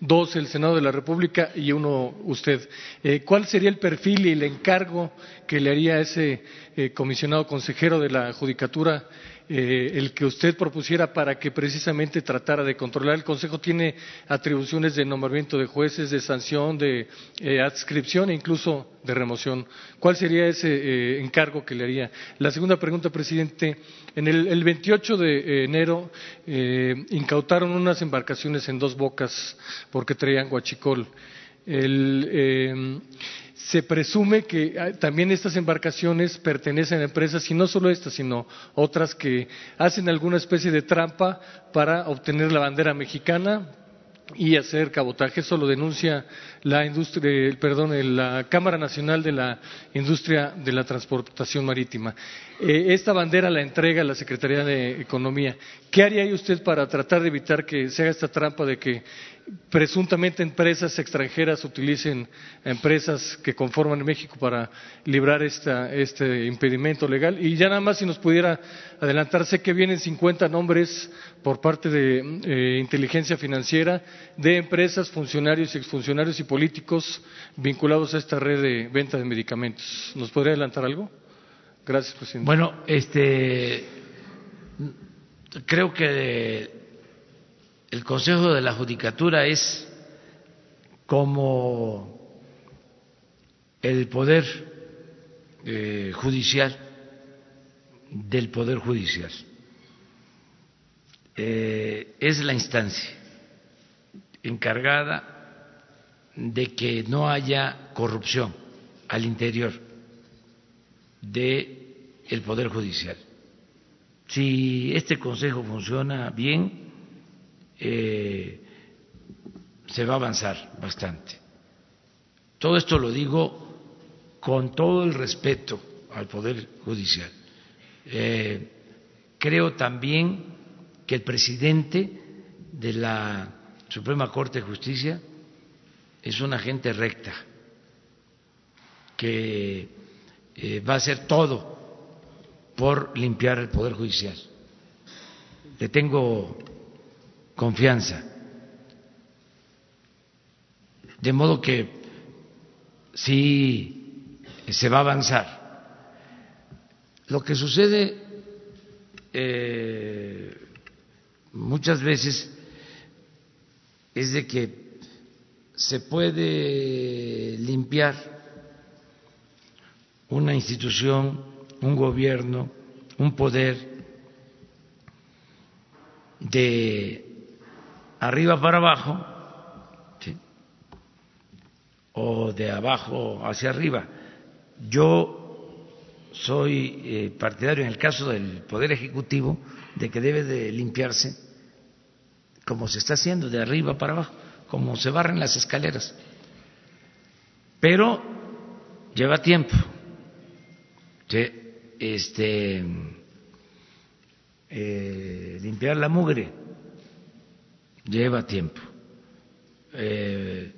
dos el Senado de la República y uno usted. Eh, ¿Cuál sería el perfil y el encargo que le haría a ese eh, comisionado consejero de la Judicatura eh, el que usted propusiera para que precisamente tratara de controlar. El Consejo tiene atribuciones de nombramiento de jueces, de sanción, de eh, adscripción e incluso de remoción. ¿Cuál sería ese eh, encargo que le haría? La segunda pregunta, presidente. En el, el 28 de enero incautaron unas embarcaciones en dos bocas porque traían guachicol. El, se presume que ah, también estas embarcaciones pertenecen a empresas, y no solo estas, sino otras que hacen alguna especie de trampa para obtener la bandera mexicana y hacer cabotaje. Eso lo denuncia la industria, perdón, la Cámara Nacional de la Industria de la Transportación Marítima. Eh, esta bandera la entrega la Secretaría de Economía. ¿Qué haría usted para tratar de evitar que se haga esta trampa de que presuntamente empresas extranjeras utilicen empresas que conforman México para librar este impedimento legal. Y ya nada más si nos pudiera adelantar, sé que vienen 50 nombres por parte de eh, inteligencia financiera de empresas, funcionarios exfuncionarios y políticos vinculados a esta red de venta de medicamentos. ¿Nos podría adelantar algo? Gracias, presidente. Bueno, este, creo que el Consejo de la Judicatura es como el poder eh, judicial del poder judicial. Eh, es la instancia encargada de que no haya corrupción al interior del poder judicial. Si este consejo funciona bien, eh, se va a avanzar bastante. Todo esto lo digo con todo el respeto al Poder Judicial. Eh, creo también que el presidente de la Suprema Corte de Justicia es una gente recta, que eh, va a hacer todo por limpiar el Poder Judicial. Le tengo confianza. De modo que sí se va a avanzar. Lo que sucede eh, muchas veces es de que se puede limpiar una institución, un gobierno, un poder de arriba para abajo o de abajo hacia arriba. Yo soy eh, partidario en el caso del Poder Ejecutivo de que debe de limpiarse como se está haciendo de arriba para abajo, como se barren las escaleras. Pero lleva tiempo. Este, eh, limpiar la mugre lleva tiempo. Eh,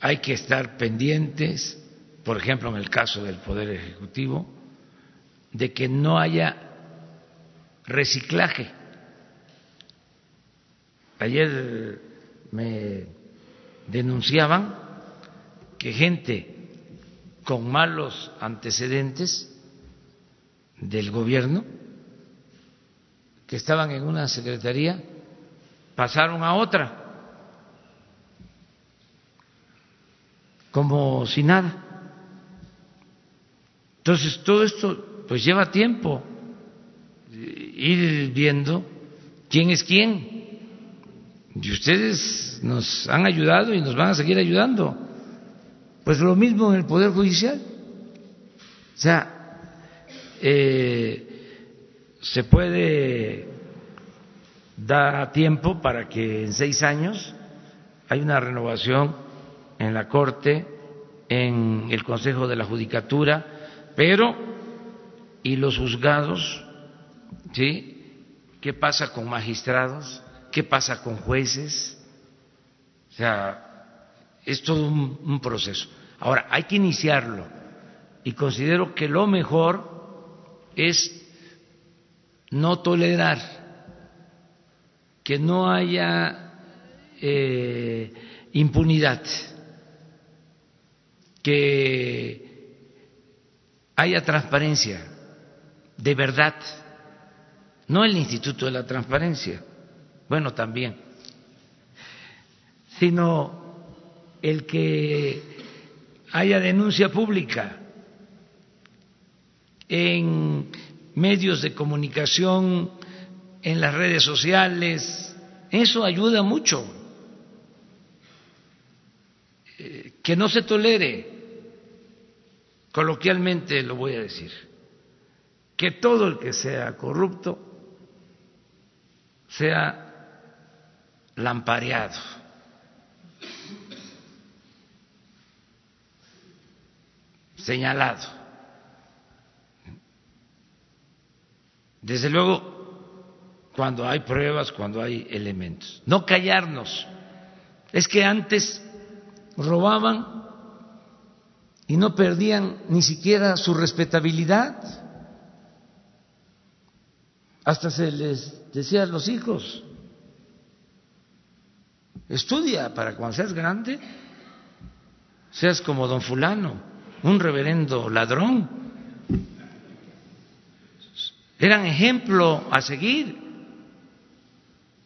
hay que estar pendientes, por ejemplo, en el caso del Poder Ejecutivo, de que no haya reciclaje. Ayer me denunciaban que gente con malos antecedentes del gobierno que estaban en una secretaría pasaron a otra como si nada. Entonces todo esto pues lleva tiempo ir viendo quién es quién. Y ustedes nos han ayudado y nos van a seguir ayudando. Pues lo mismo en el Poder Judicial. O sea, eh, se puede dar tiempo para que en seis años hay una renovación en la Corte, en el Consejo de la Judicatura, pero ¿y los juzgados? ¿Sí? ¿Qué pasa con magistrados? ¿Qué pasa con jueces? O sea, es todo un proceso. Ahora, hay que iniciarlo y considero que lo mejor es no tolerar que no haya eh, impunidad, que haya transparencia de verdad, no el Instituto de la Transparencia, bueno, también, sino el que haya denuncia pública en medios de comunicación, en las redes sociales, eso ayuda mucho. Eh, que no se tolere, coloquialmente lo voy a decir, que todo el que sea corrupto sea lampareado. señalado. Desde luego, cuando hay pruebas, cuando hay elementos. No callarnos. Es que antes robaban y no perdían ni siquiera su respetabilidad. Hasta se les decía a los hijos, Estudia para cuando seas grande, seas como don fulano, un reverendo ladrón. Eran ejemplo a seguir.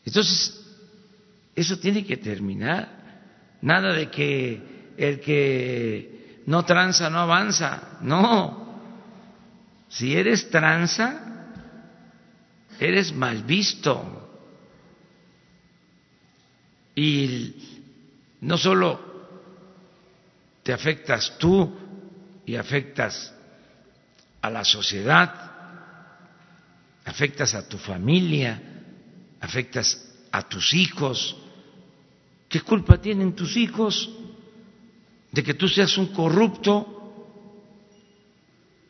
Entonces, eso tiene que terminar. Nada de que el que no tranza no avanza. No. Si eres tranza, eres mal visto. Y no solo te afectas tú y afectas a la sociedad, afectas a tu familia, afectas a tus hijos. ¿Qué culpa tienen tus hijos de que tú seas un corrupto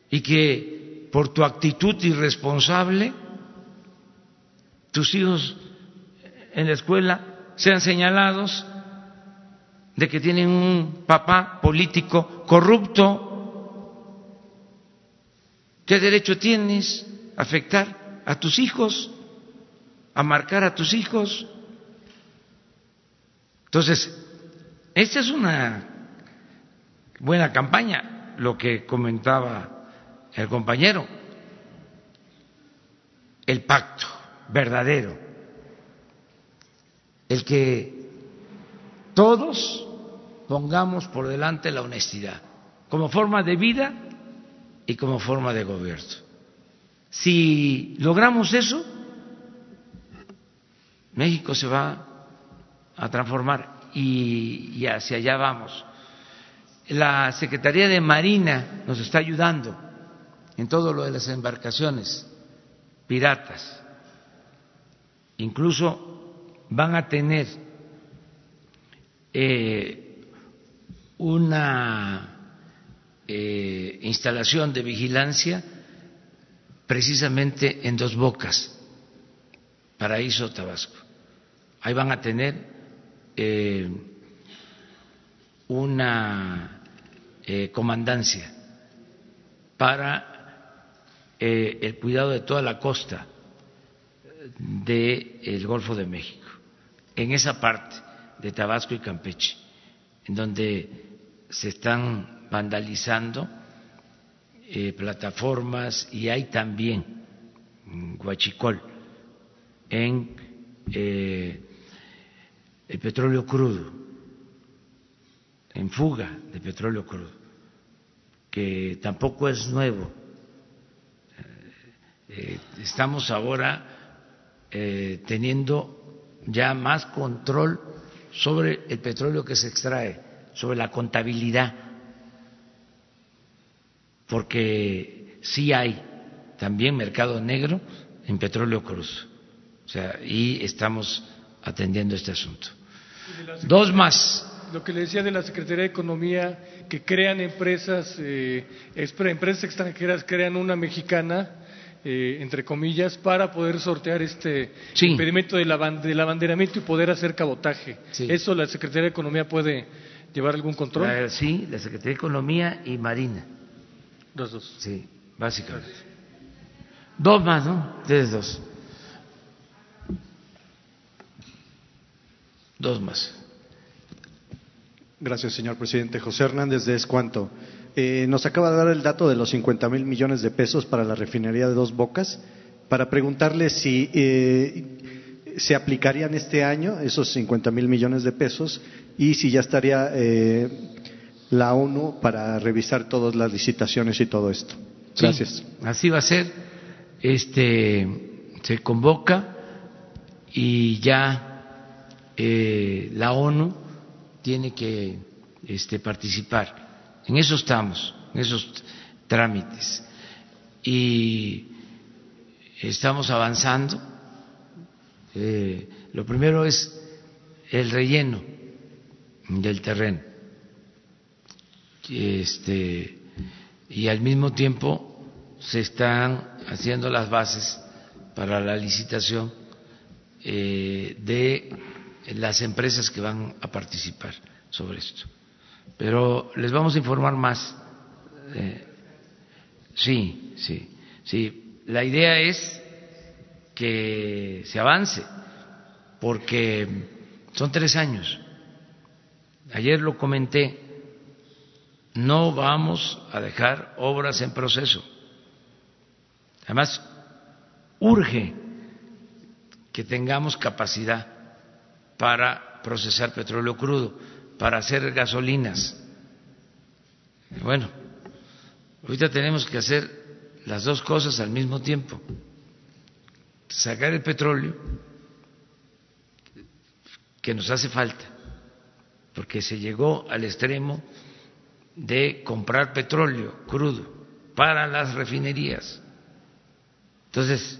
y que por tu actitud irresponsable tus hijos en la escuela sean señalados de que tienen un papá político corrupto. ¿Qué derecho tienes a afectar a tus hijos, a marcar a tus hijos? Entonces, esta es una buena campaña, lo que comentaba el compañero, el pacto verdadero el que todos pongamos por delante la honestidad como forma de vida y como forma de gobierno. Si logramos eso, México se va a transformar y, hacia allá vamos. La Secretaría de Marina nos está ayudando en todo lo de las embarcaciones piratas incluso van a tener eh, una eh, instalación de vigilancia precisamente en dos bocas, Paraíso, Tabasco. Ahí van a tener eh, una eh, comandancia para eh, el cuidado de toda la costa del Golfo de México, en esa parte de Tabasco y Campeche, en donde se están vandalizando plataformas y hay también Guachicol en el petróleo crudo, en fuga de petróleo crudo, que tampoco es nuevo. Eh, estamos ahora eh, teniendo ya más control sobre el petróleo que se extrae, sobre la contabilidad, porque sí hay también mercado negro en petróleo crudo. O sea, y estamos atendiendo este asunto. Dos más. Lo que le decía de la Secretaría de Economía, que crean empresas, eh, empresas extranjeras crean una mexicana, eh, entre comillas, para poder sortear este impedimento del, abanderamiento y poder hacer cabotaje. ¿Eso la Secretaría de Economía puede llevar algún control? sí, la Secretaría de Economía y Marina. Dos, dos. Sí, básicamente. Dos más, ¿no? Ustedes dos. Dos más. Gracias, señor presidente. José Hernández de Escuanto. Eh, nos acaba de dar el dato de los 50 mil millones de pesos para la refinería de Dos Bocas. Para preguntarle si eh, se aplicarían este año esos 50 mil millones de pesos y si ya estaría eh, la ONU para revisar todas las licitaciones y todo esto. Gracias. así va a ser. Este se convoca y ya eh, la ONU tiene que este, participar. En eso estamos, en esos trámites. Y estamos avanzando. Eh, lo primero es el relleno del terreno. Este, y al mismo tiempo se están haciendo las bases para la licitación eh, de las empresas que van a participar sobre esto. Pero les vamos a informar más. Eh, sí, sí, sí. La idea es que se avance, porque son tres años. Ayer lo comenté, no vamos a dejar obras en proceso. Además, urge que tengamos capacidad para procesar petróleo crudo, para hacer gasolinas. Bueno, ahorita tenemos que hacer las dos cosas al mismo tiempo. Sacar el petróleo que nos hace falta, porque se llegó al extremo de comprar petróleo crudo para las refinerías. Entonces,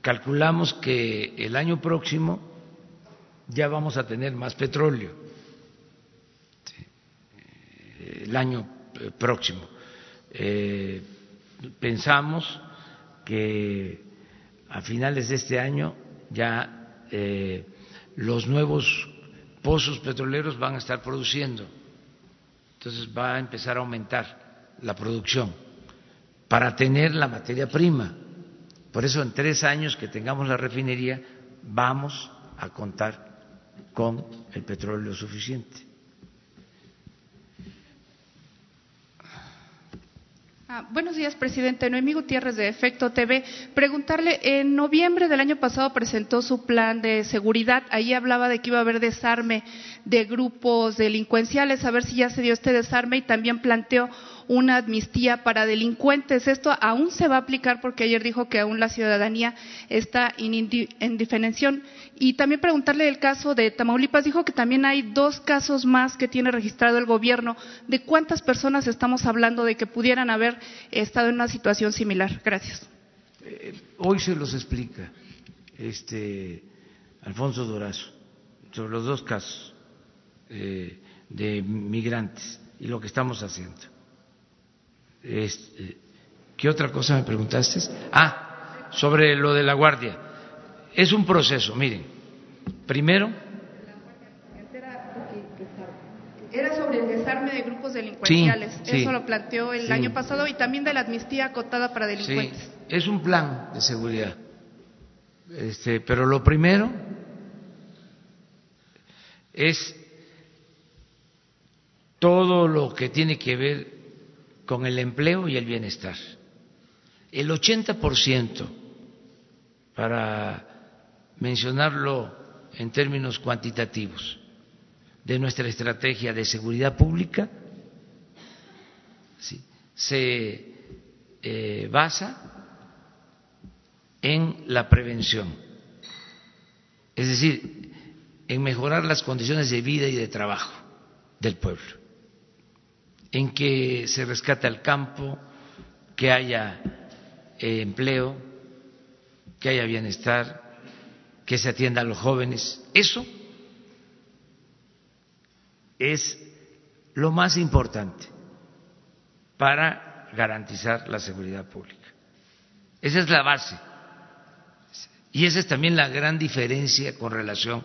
calculamos que el año próximo ya vamos a tener más petróleo el año eh, próximo. Eh, pensamos que a finales de este año ya eh, los nuevos pozos petroleros van a estar produciendo. Entonces va a empezar a aumentar la producción para tener la materia prima. Por eso en tres años que tengamos la refinería vamos a contar con el petróleo suficiente. Ah, buenos días, presidente. Noemí Gutiérrez de Efecto TV. Preguntarle, en noviembre del año pasado presentó su plan de seguridad. Ahí hablaba de que iba a haber desarme de grupos delincuenciales, a ver si ya se dio este desarme y también planteó una amnistía para delincuentes. Esto aún se va a aplicar porque ayer dijo que aún la ciudadanía está en diferenciación. Y también preguntarle el caso de Tamaulipas. Dijo que también hay dos casos más que tiene registrado el gobierno. ¿De cuántas personas estamos hablando de que pudieran haber estado en una situación similar? Gracias. Eh, hoy se los explica. Este, Alfonso Durazo, sobre los dos casos eh, de migrantes y lo que estamos haciendo. Este, ¿Qué otra cosa me preguntaste? Ah, sobre lo de la guardia. Es un proceso, miren. Primero, Era sobre el desarme de grupos delincuenciales. Sí, sí, Eso lo planteó el sí. año pasado y también de la amnistía acotada para sí, delincuentes. es un plan de seguridad. Este, pero lo primero es todo lo que tiene que ver con el empleo y el bienestar. El 80%, para mencionarlo en términos cuantitativos, de nuestra estrategia de seguridad pública se eh, basa en la prevención, es decir, en mejorar las condiciones de vida y de trabajo del pueblo, en que se rescate al campo, que haya eh, empleo, que haya bienestar, que se atienda a los jóvenes. Eso es lo más importante para garantizar la seguridad pública. Esa es la base. Y esa es también la gran diferencia con relación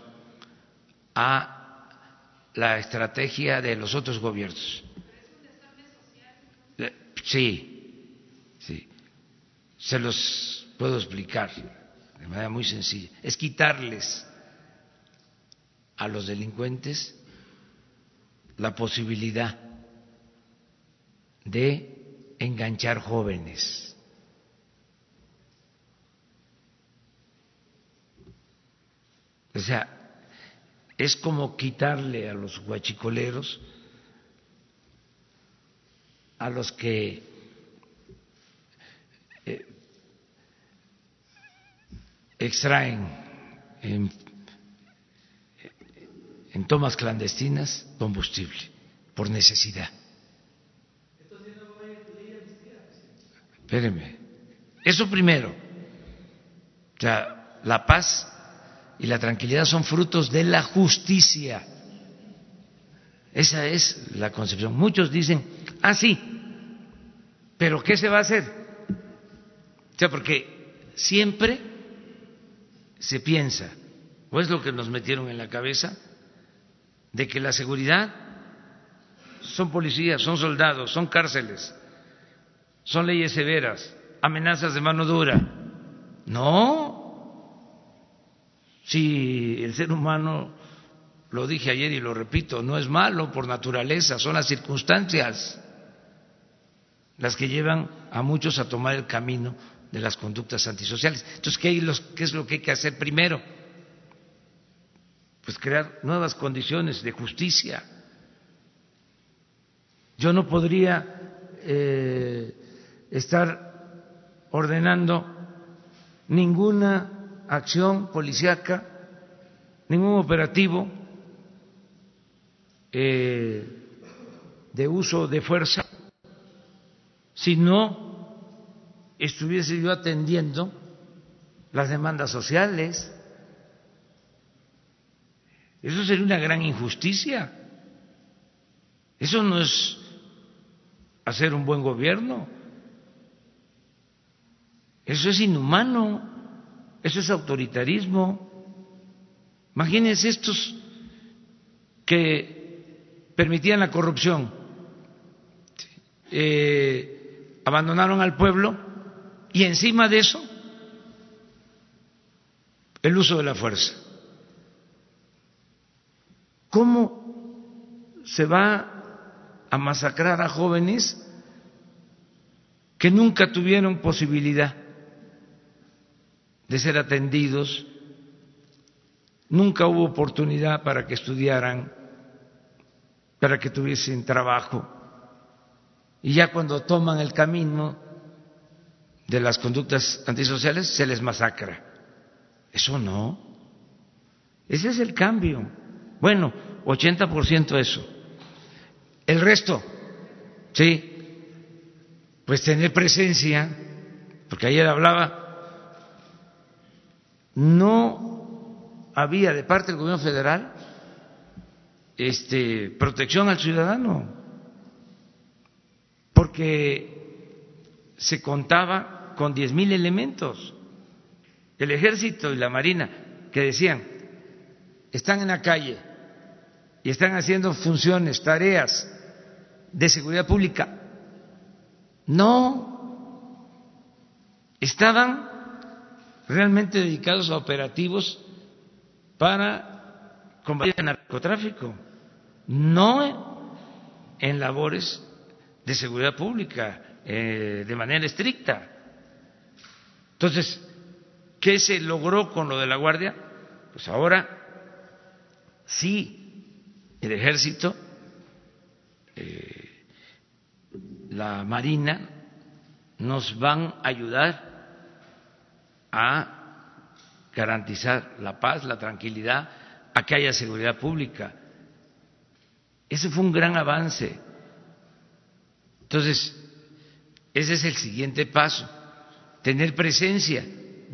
a la estrategia de los otros gobiernos. Sí, sí. Se los puedo explicar de manera muy sencilla. Es quitarles a los delincuentes la posibilidad de enganchar jóvenes. O sea, es como quitarle a los guachicoleros, a los que eh, extraen en en tomas clandestinas combustible por necesidad. Espérenme. Eso primero. O sea, la paz y la tranquilidad son frutos de la justicia. Esa es la concepción. Muchos dicen, ah, sí, pero ¿qué se va a hacer? O sea, porque siempre se piensa, o es lo que nos metieron en la cabeza, de que la seguridad son policías, son soldados, son cárceles, son leyes severas, amenazas de mano dura. No, si el ser humano, lo dije ayer y lo repito, no es malo por naturaleza, son las circunstancias las que llevan a muchos a tomar el camino de las conductas antisociales. Entonces, ¿qué, qué es lo que hay que hacer primero? pues crear nuevas condiciones de justicia. Yo no podría eh, estar ordenando ninguna acción policíaca, ningún operativo eh, de uso de fuerza, si no estuviese yo atendiendo las demandas sociales. Eso sería una gran injusticia. Eso no es hacer un buen gobierno. Eso es inhumano. Eso es autoritarismo. Imagínense estos que permitían la corrupción, eh, abandonaron al pueblo y encima de eso el uso de la fuerza. ¿Cómo se va a masacrar a jóvenes que nunca tuvieron posibilidad de ser atendidos, nunca hubo oportunidad para que estudiaran, para que tuviesen trabajo? Y ya cuando toman el camino de las conductas antisociales, se les masacra. Eso no. Ese es el cambio. Bueno, 80% eso. El resto, sí, pues tener presencia, porque ayer hablaba, no había de parte del gobierno federal este, protección al ciudadano, porque se contaba con diez mil elementos. El ejército y la marina que decían, están en la calle y están haciendo funciones, tareas de seguridad pública. No, estaban realmente dedicados a operativos para combatir el narcotráfico, no en labores de seguridad pública eh, de manera estricta. Entonces, ¿qué se logró con lo de la Guardia? Pues ahora sí, el ejército, eh, la Marina, nos van a ayudar a garantizar la paz, la tranquilidad, a que haya seguridad pública. Ese fue un gran avance. Entonces, ese es el siguiente paso, tener presencia,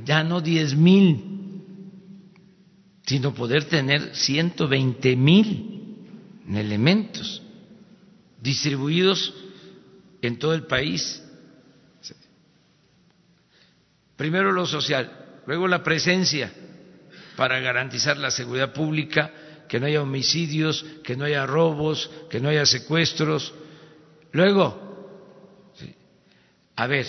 ya no diez mil, sino poder tener ciento veinte mil elementos distribuidos en todo el país. Primero lo social, luego la presencia para garantizar la seguridad pública, que no haya homicidios, que no haya robos, que no haya secuestros. Luego, a ver,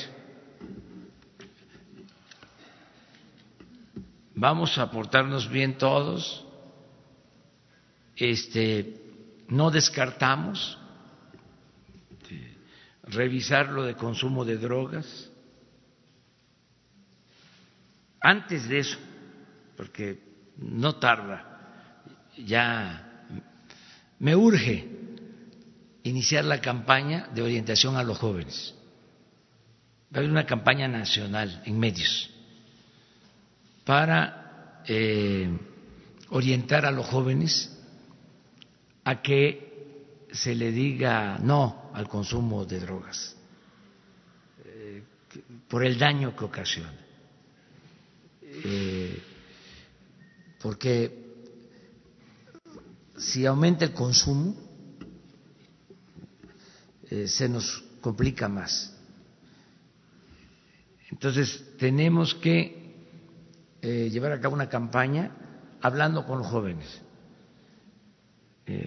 vamos a portarnos bien todos, este, no descartamos revisar lo de consumo de drogas. Antes de eso, porque no tarda, ya me urge iniciar la campaña de orientación a los jóvenes. Va a haber una campaña nacional en medios para eh, orientar a los jóvenes a que se le diga no al consumo de drogas eh, por el daño que ocasiona eh, porque si aumenta el consumo, eh, se nos complica más. Entonces, tenemos que eh, llevar a cabo una campaña hablando con los jóvenes.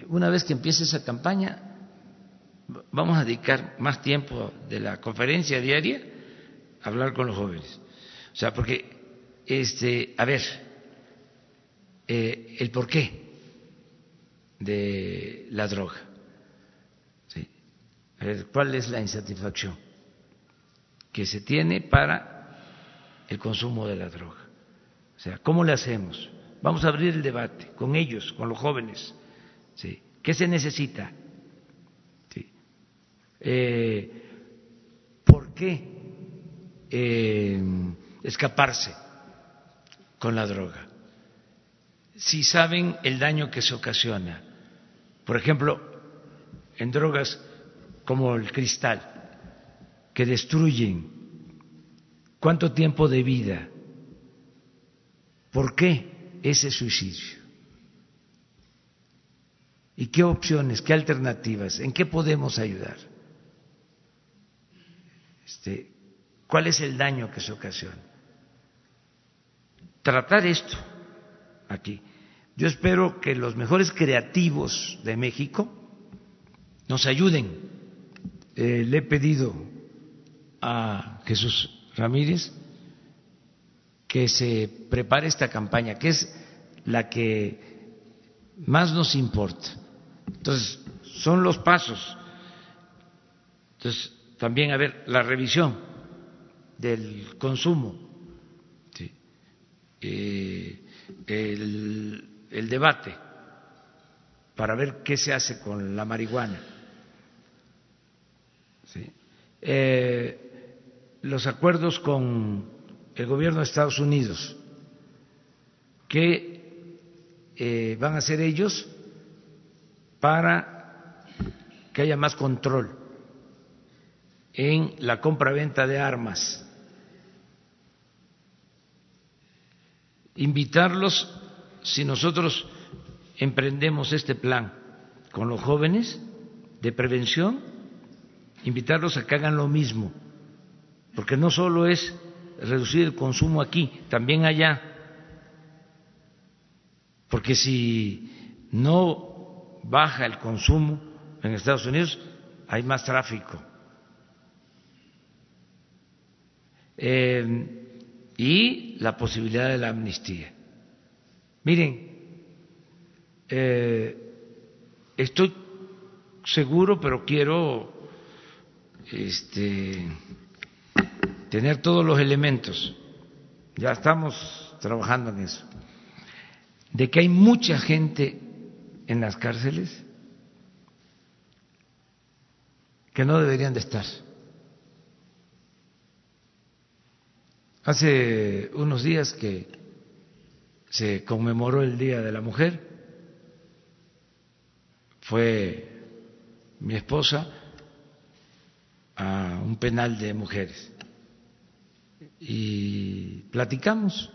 una vez que empiece esa campaña, vamos a dedicar más tiempo de la conferencia diaria a hablar con los jóvenes. O sea, porque este, a ver, eh, el porqué de la droga. ¿Cuál es la insatisfacción que se tiene para el consumo de la droga? O sea, ¿cómo le hacemos? Vamos a abrir el debate con ellos, con los jóvenes. ¿sí? ¿Qué se necesita? Eh, ¿Por qué eh, escaparse? con la droga, si saben el daño que se ocasiona. Por ejemplo, en drogas como el cristal, que destruyen cuánto tiempo de vida, ¿por qué ese suicidio? ¿Y qué opciones, qué alternativas, en qué podemos ayudar? Este, ¿Cuál es el daño que se ocasiona? tratar esto aquí. Yo espero que los mejores creativos de México nos ayuden. Eh, le he pedido a Jesús Ramírez que se prepare esta campaña, que es la que más nos importa. Entonces, son los pasos. Entonces, también, a ver, la revisión del consumo eh, el, debate para ver qué se hace con la marihuana. Eh, los acuerdos con el gobierno de Estados Unidos, que eh, van a ser ellos para que haya más control en la compra-venta de armas invitarlos si nosotros emprendemos este plan con los jóvenes de prevención, invitarlos a que hagan lo mismo, porque no solo es reducir el consumo aquí, también allá, porque si no baja el consumo en Estados Unidos, hay más tráfico. Eh, y la posibilidad de la amnistía. Miren, eh, estoy seguro, pero quiero este, tener todos los elementos. Ya estamos trabajando en eso. De que hay mucha gente en las cárceles que no deberían de estar. Hace unos días que se conmemoró el Día de la Mujer, fue mi esposa a un penal de mujeres y platicamos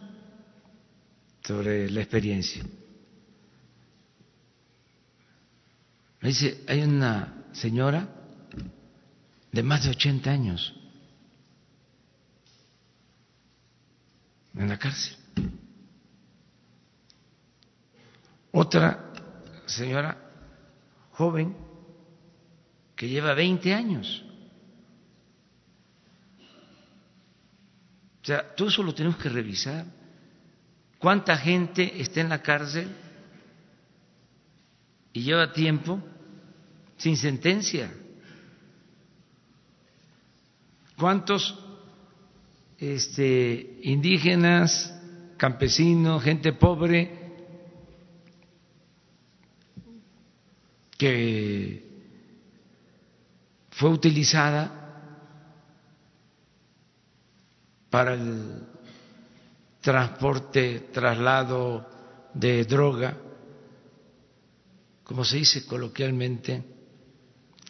sobre la experiencia. Me dice, hay una señora de más de 80 años en la cárcel. Otra señora joven que lleva 20 años. O sea, todo eso lo tenemos que revisar. ¿Cuánta gente está en la cárcel y lleva tiempo sin sentencia? ¿Cuántos este, indígenas, campesinos, gente pobre que fue utilizada para el transporte, traslado de droga, como se dice coloquialmente,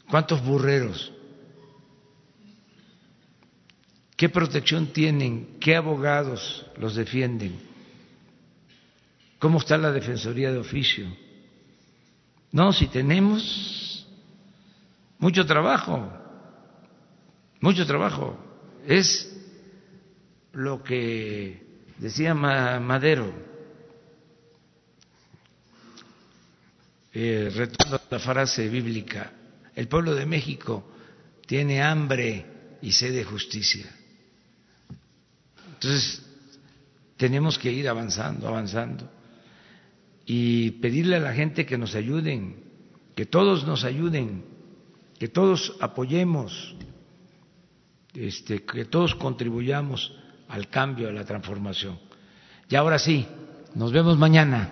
¿cuántos burreros ¿Qué protección tienen? ¿Qué abogados los defienden? ¿Cómo está la Defensoría de Oficio? No, si tenemos mucho trabajo, mucho trabajo. Es lo que decía Madero, eh, retorno a la frase bíblica, el pueblo de México tiene hambre y sed de justicia. Entonces, tenemos que ir avanzando, avanzando y pedirle a la gente que nos ayuden, que todos nos ayuden, que todos apoyemos, este, que todos contribuyamos al cambio, a la transformación. Y ahora sí, nos vemos mañana.